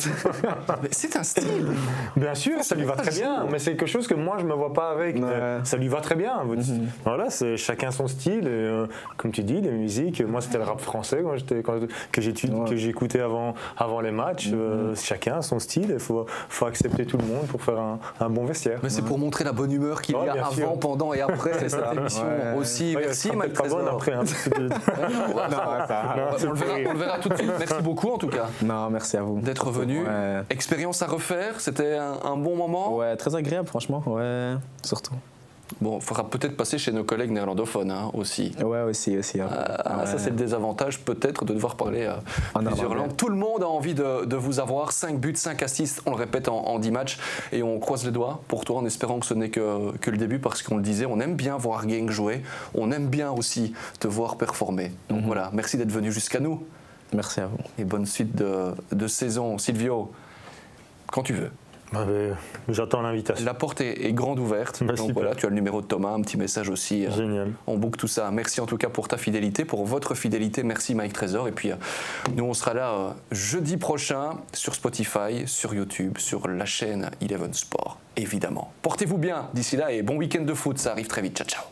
mais c'est un style. Bien sûr, ça lui va très bien, mais c'est quelque chose que moi je me vois pas avec. Ouais. Ça lui va très bien. Mhm. Voilà, c'est chacun son style. Et, euh, comme tu dis, les musiques. Moi, c'était le rap français quand j'étais, quand- que j'étudie- Ouais. que j'écoutais avant, avant les matchs. Euh, chacun son style. Il faut, faut accepter tout le monde pour faire un, un bon vestiaire. Mais c'est pour montrer la bonne humeur qu'il y a avant, sûr. pendant et après cette [LAUGHS] émission Ouais. aussi. Ouais, Merci Mike Trésor. après. hein, [LAUGHS] On Non, le verra, rire. on le verra tout de suite. Merci [LAUGHS] beaucoup en tout cas Non, merci à vous. d'être venu. Ouais. Expérience à refaire, c'était un, un bon moment. Ouais, très agréable, franchement. Ouais, surtout. Bon, il faudra peut-être passer chez nos collègues néerlandophones hein, aussi. Ouais, aussi, aussi. peu. Ah, Ça, c'est le désavantage peut-être de devoir parler euh, En plusieurs langues. Tout le monde a envie de, de vous avoir. 5 buts, 5 assists, on le répète en, en 10 matchs. Et on croise les doigts pour toi en espérant que ce n'est que, que le début parce qu'on le disait, on aime bien voir Gang jouer. On aime bien aussi te voir performer. Donc voilà, merci d'être venu jusqu'à nous. Merci à vous. Et bonne suite de, de saison. Silvio, quand tu veux. Bah, ben, J'attends l'invitation. La porte est, est grande ouverte. Bah, Donc voilà, tu as le numéro de Thomas, un petit message aussi. euh, Génial. On boucle tout ça. Merci en tout cas pour ta fidélité, pour votre fidélité. Merci Mike Trésor. Et puis euh, nous, on sera là euh, jeudi prochain sur Spotify, sur YouTube, sur la chaîne Eleven Sport, évidemment. Portez-vous bien d'ici là et bon week-end de foot. Ça arrive très vite. Ciao, ciao.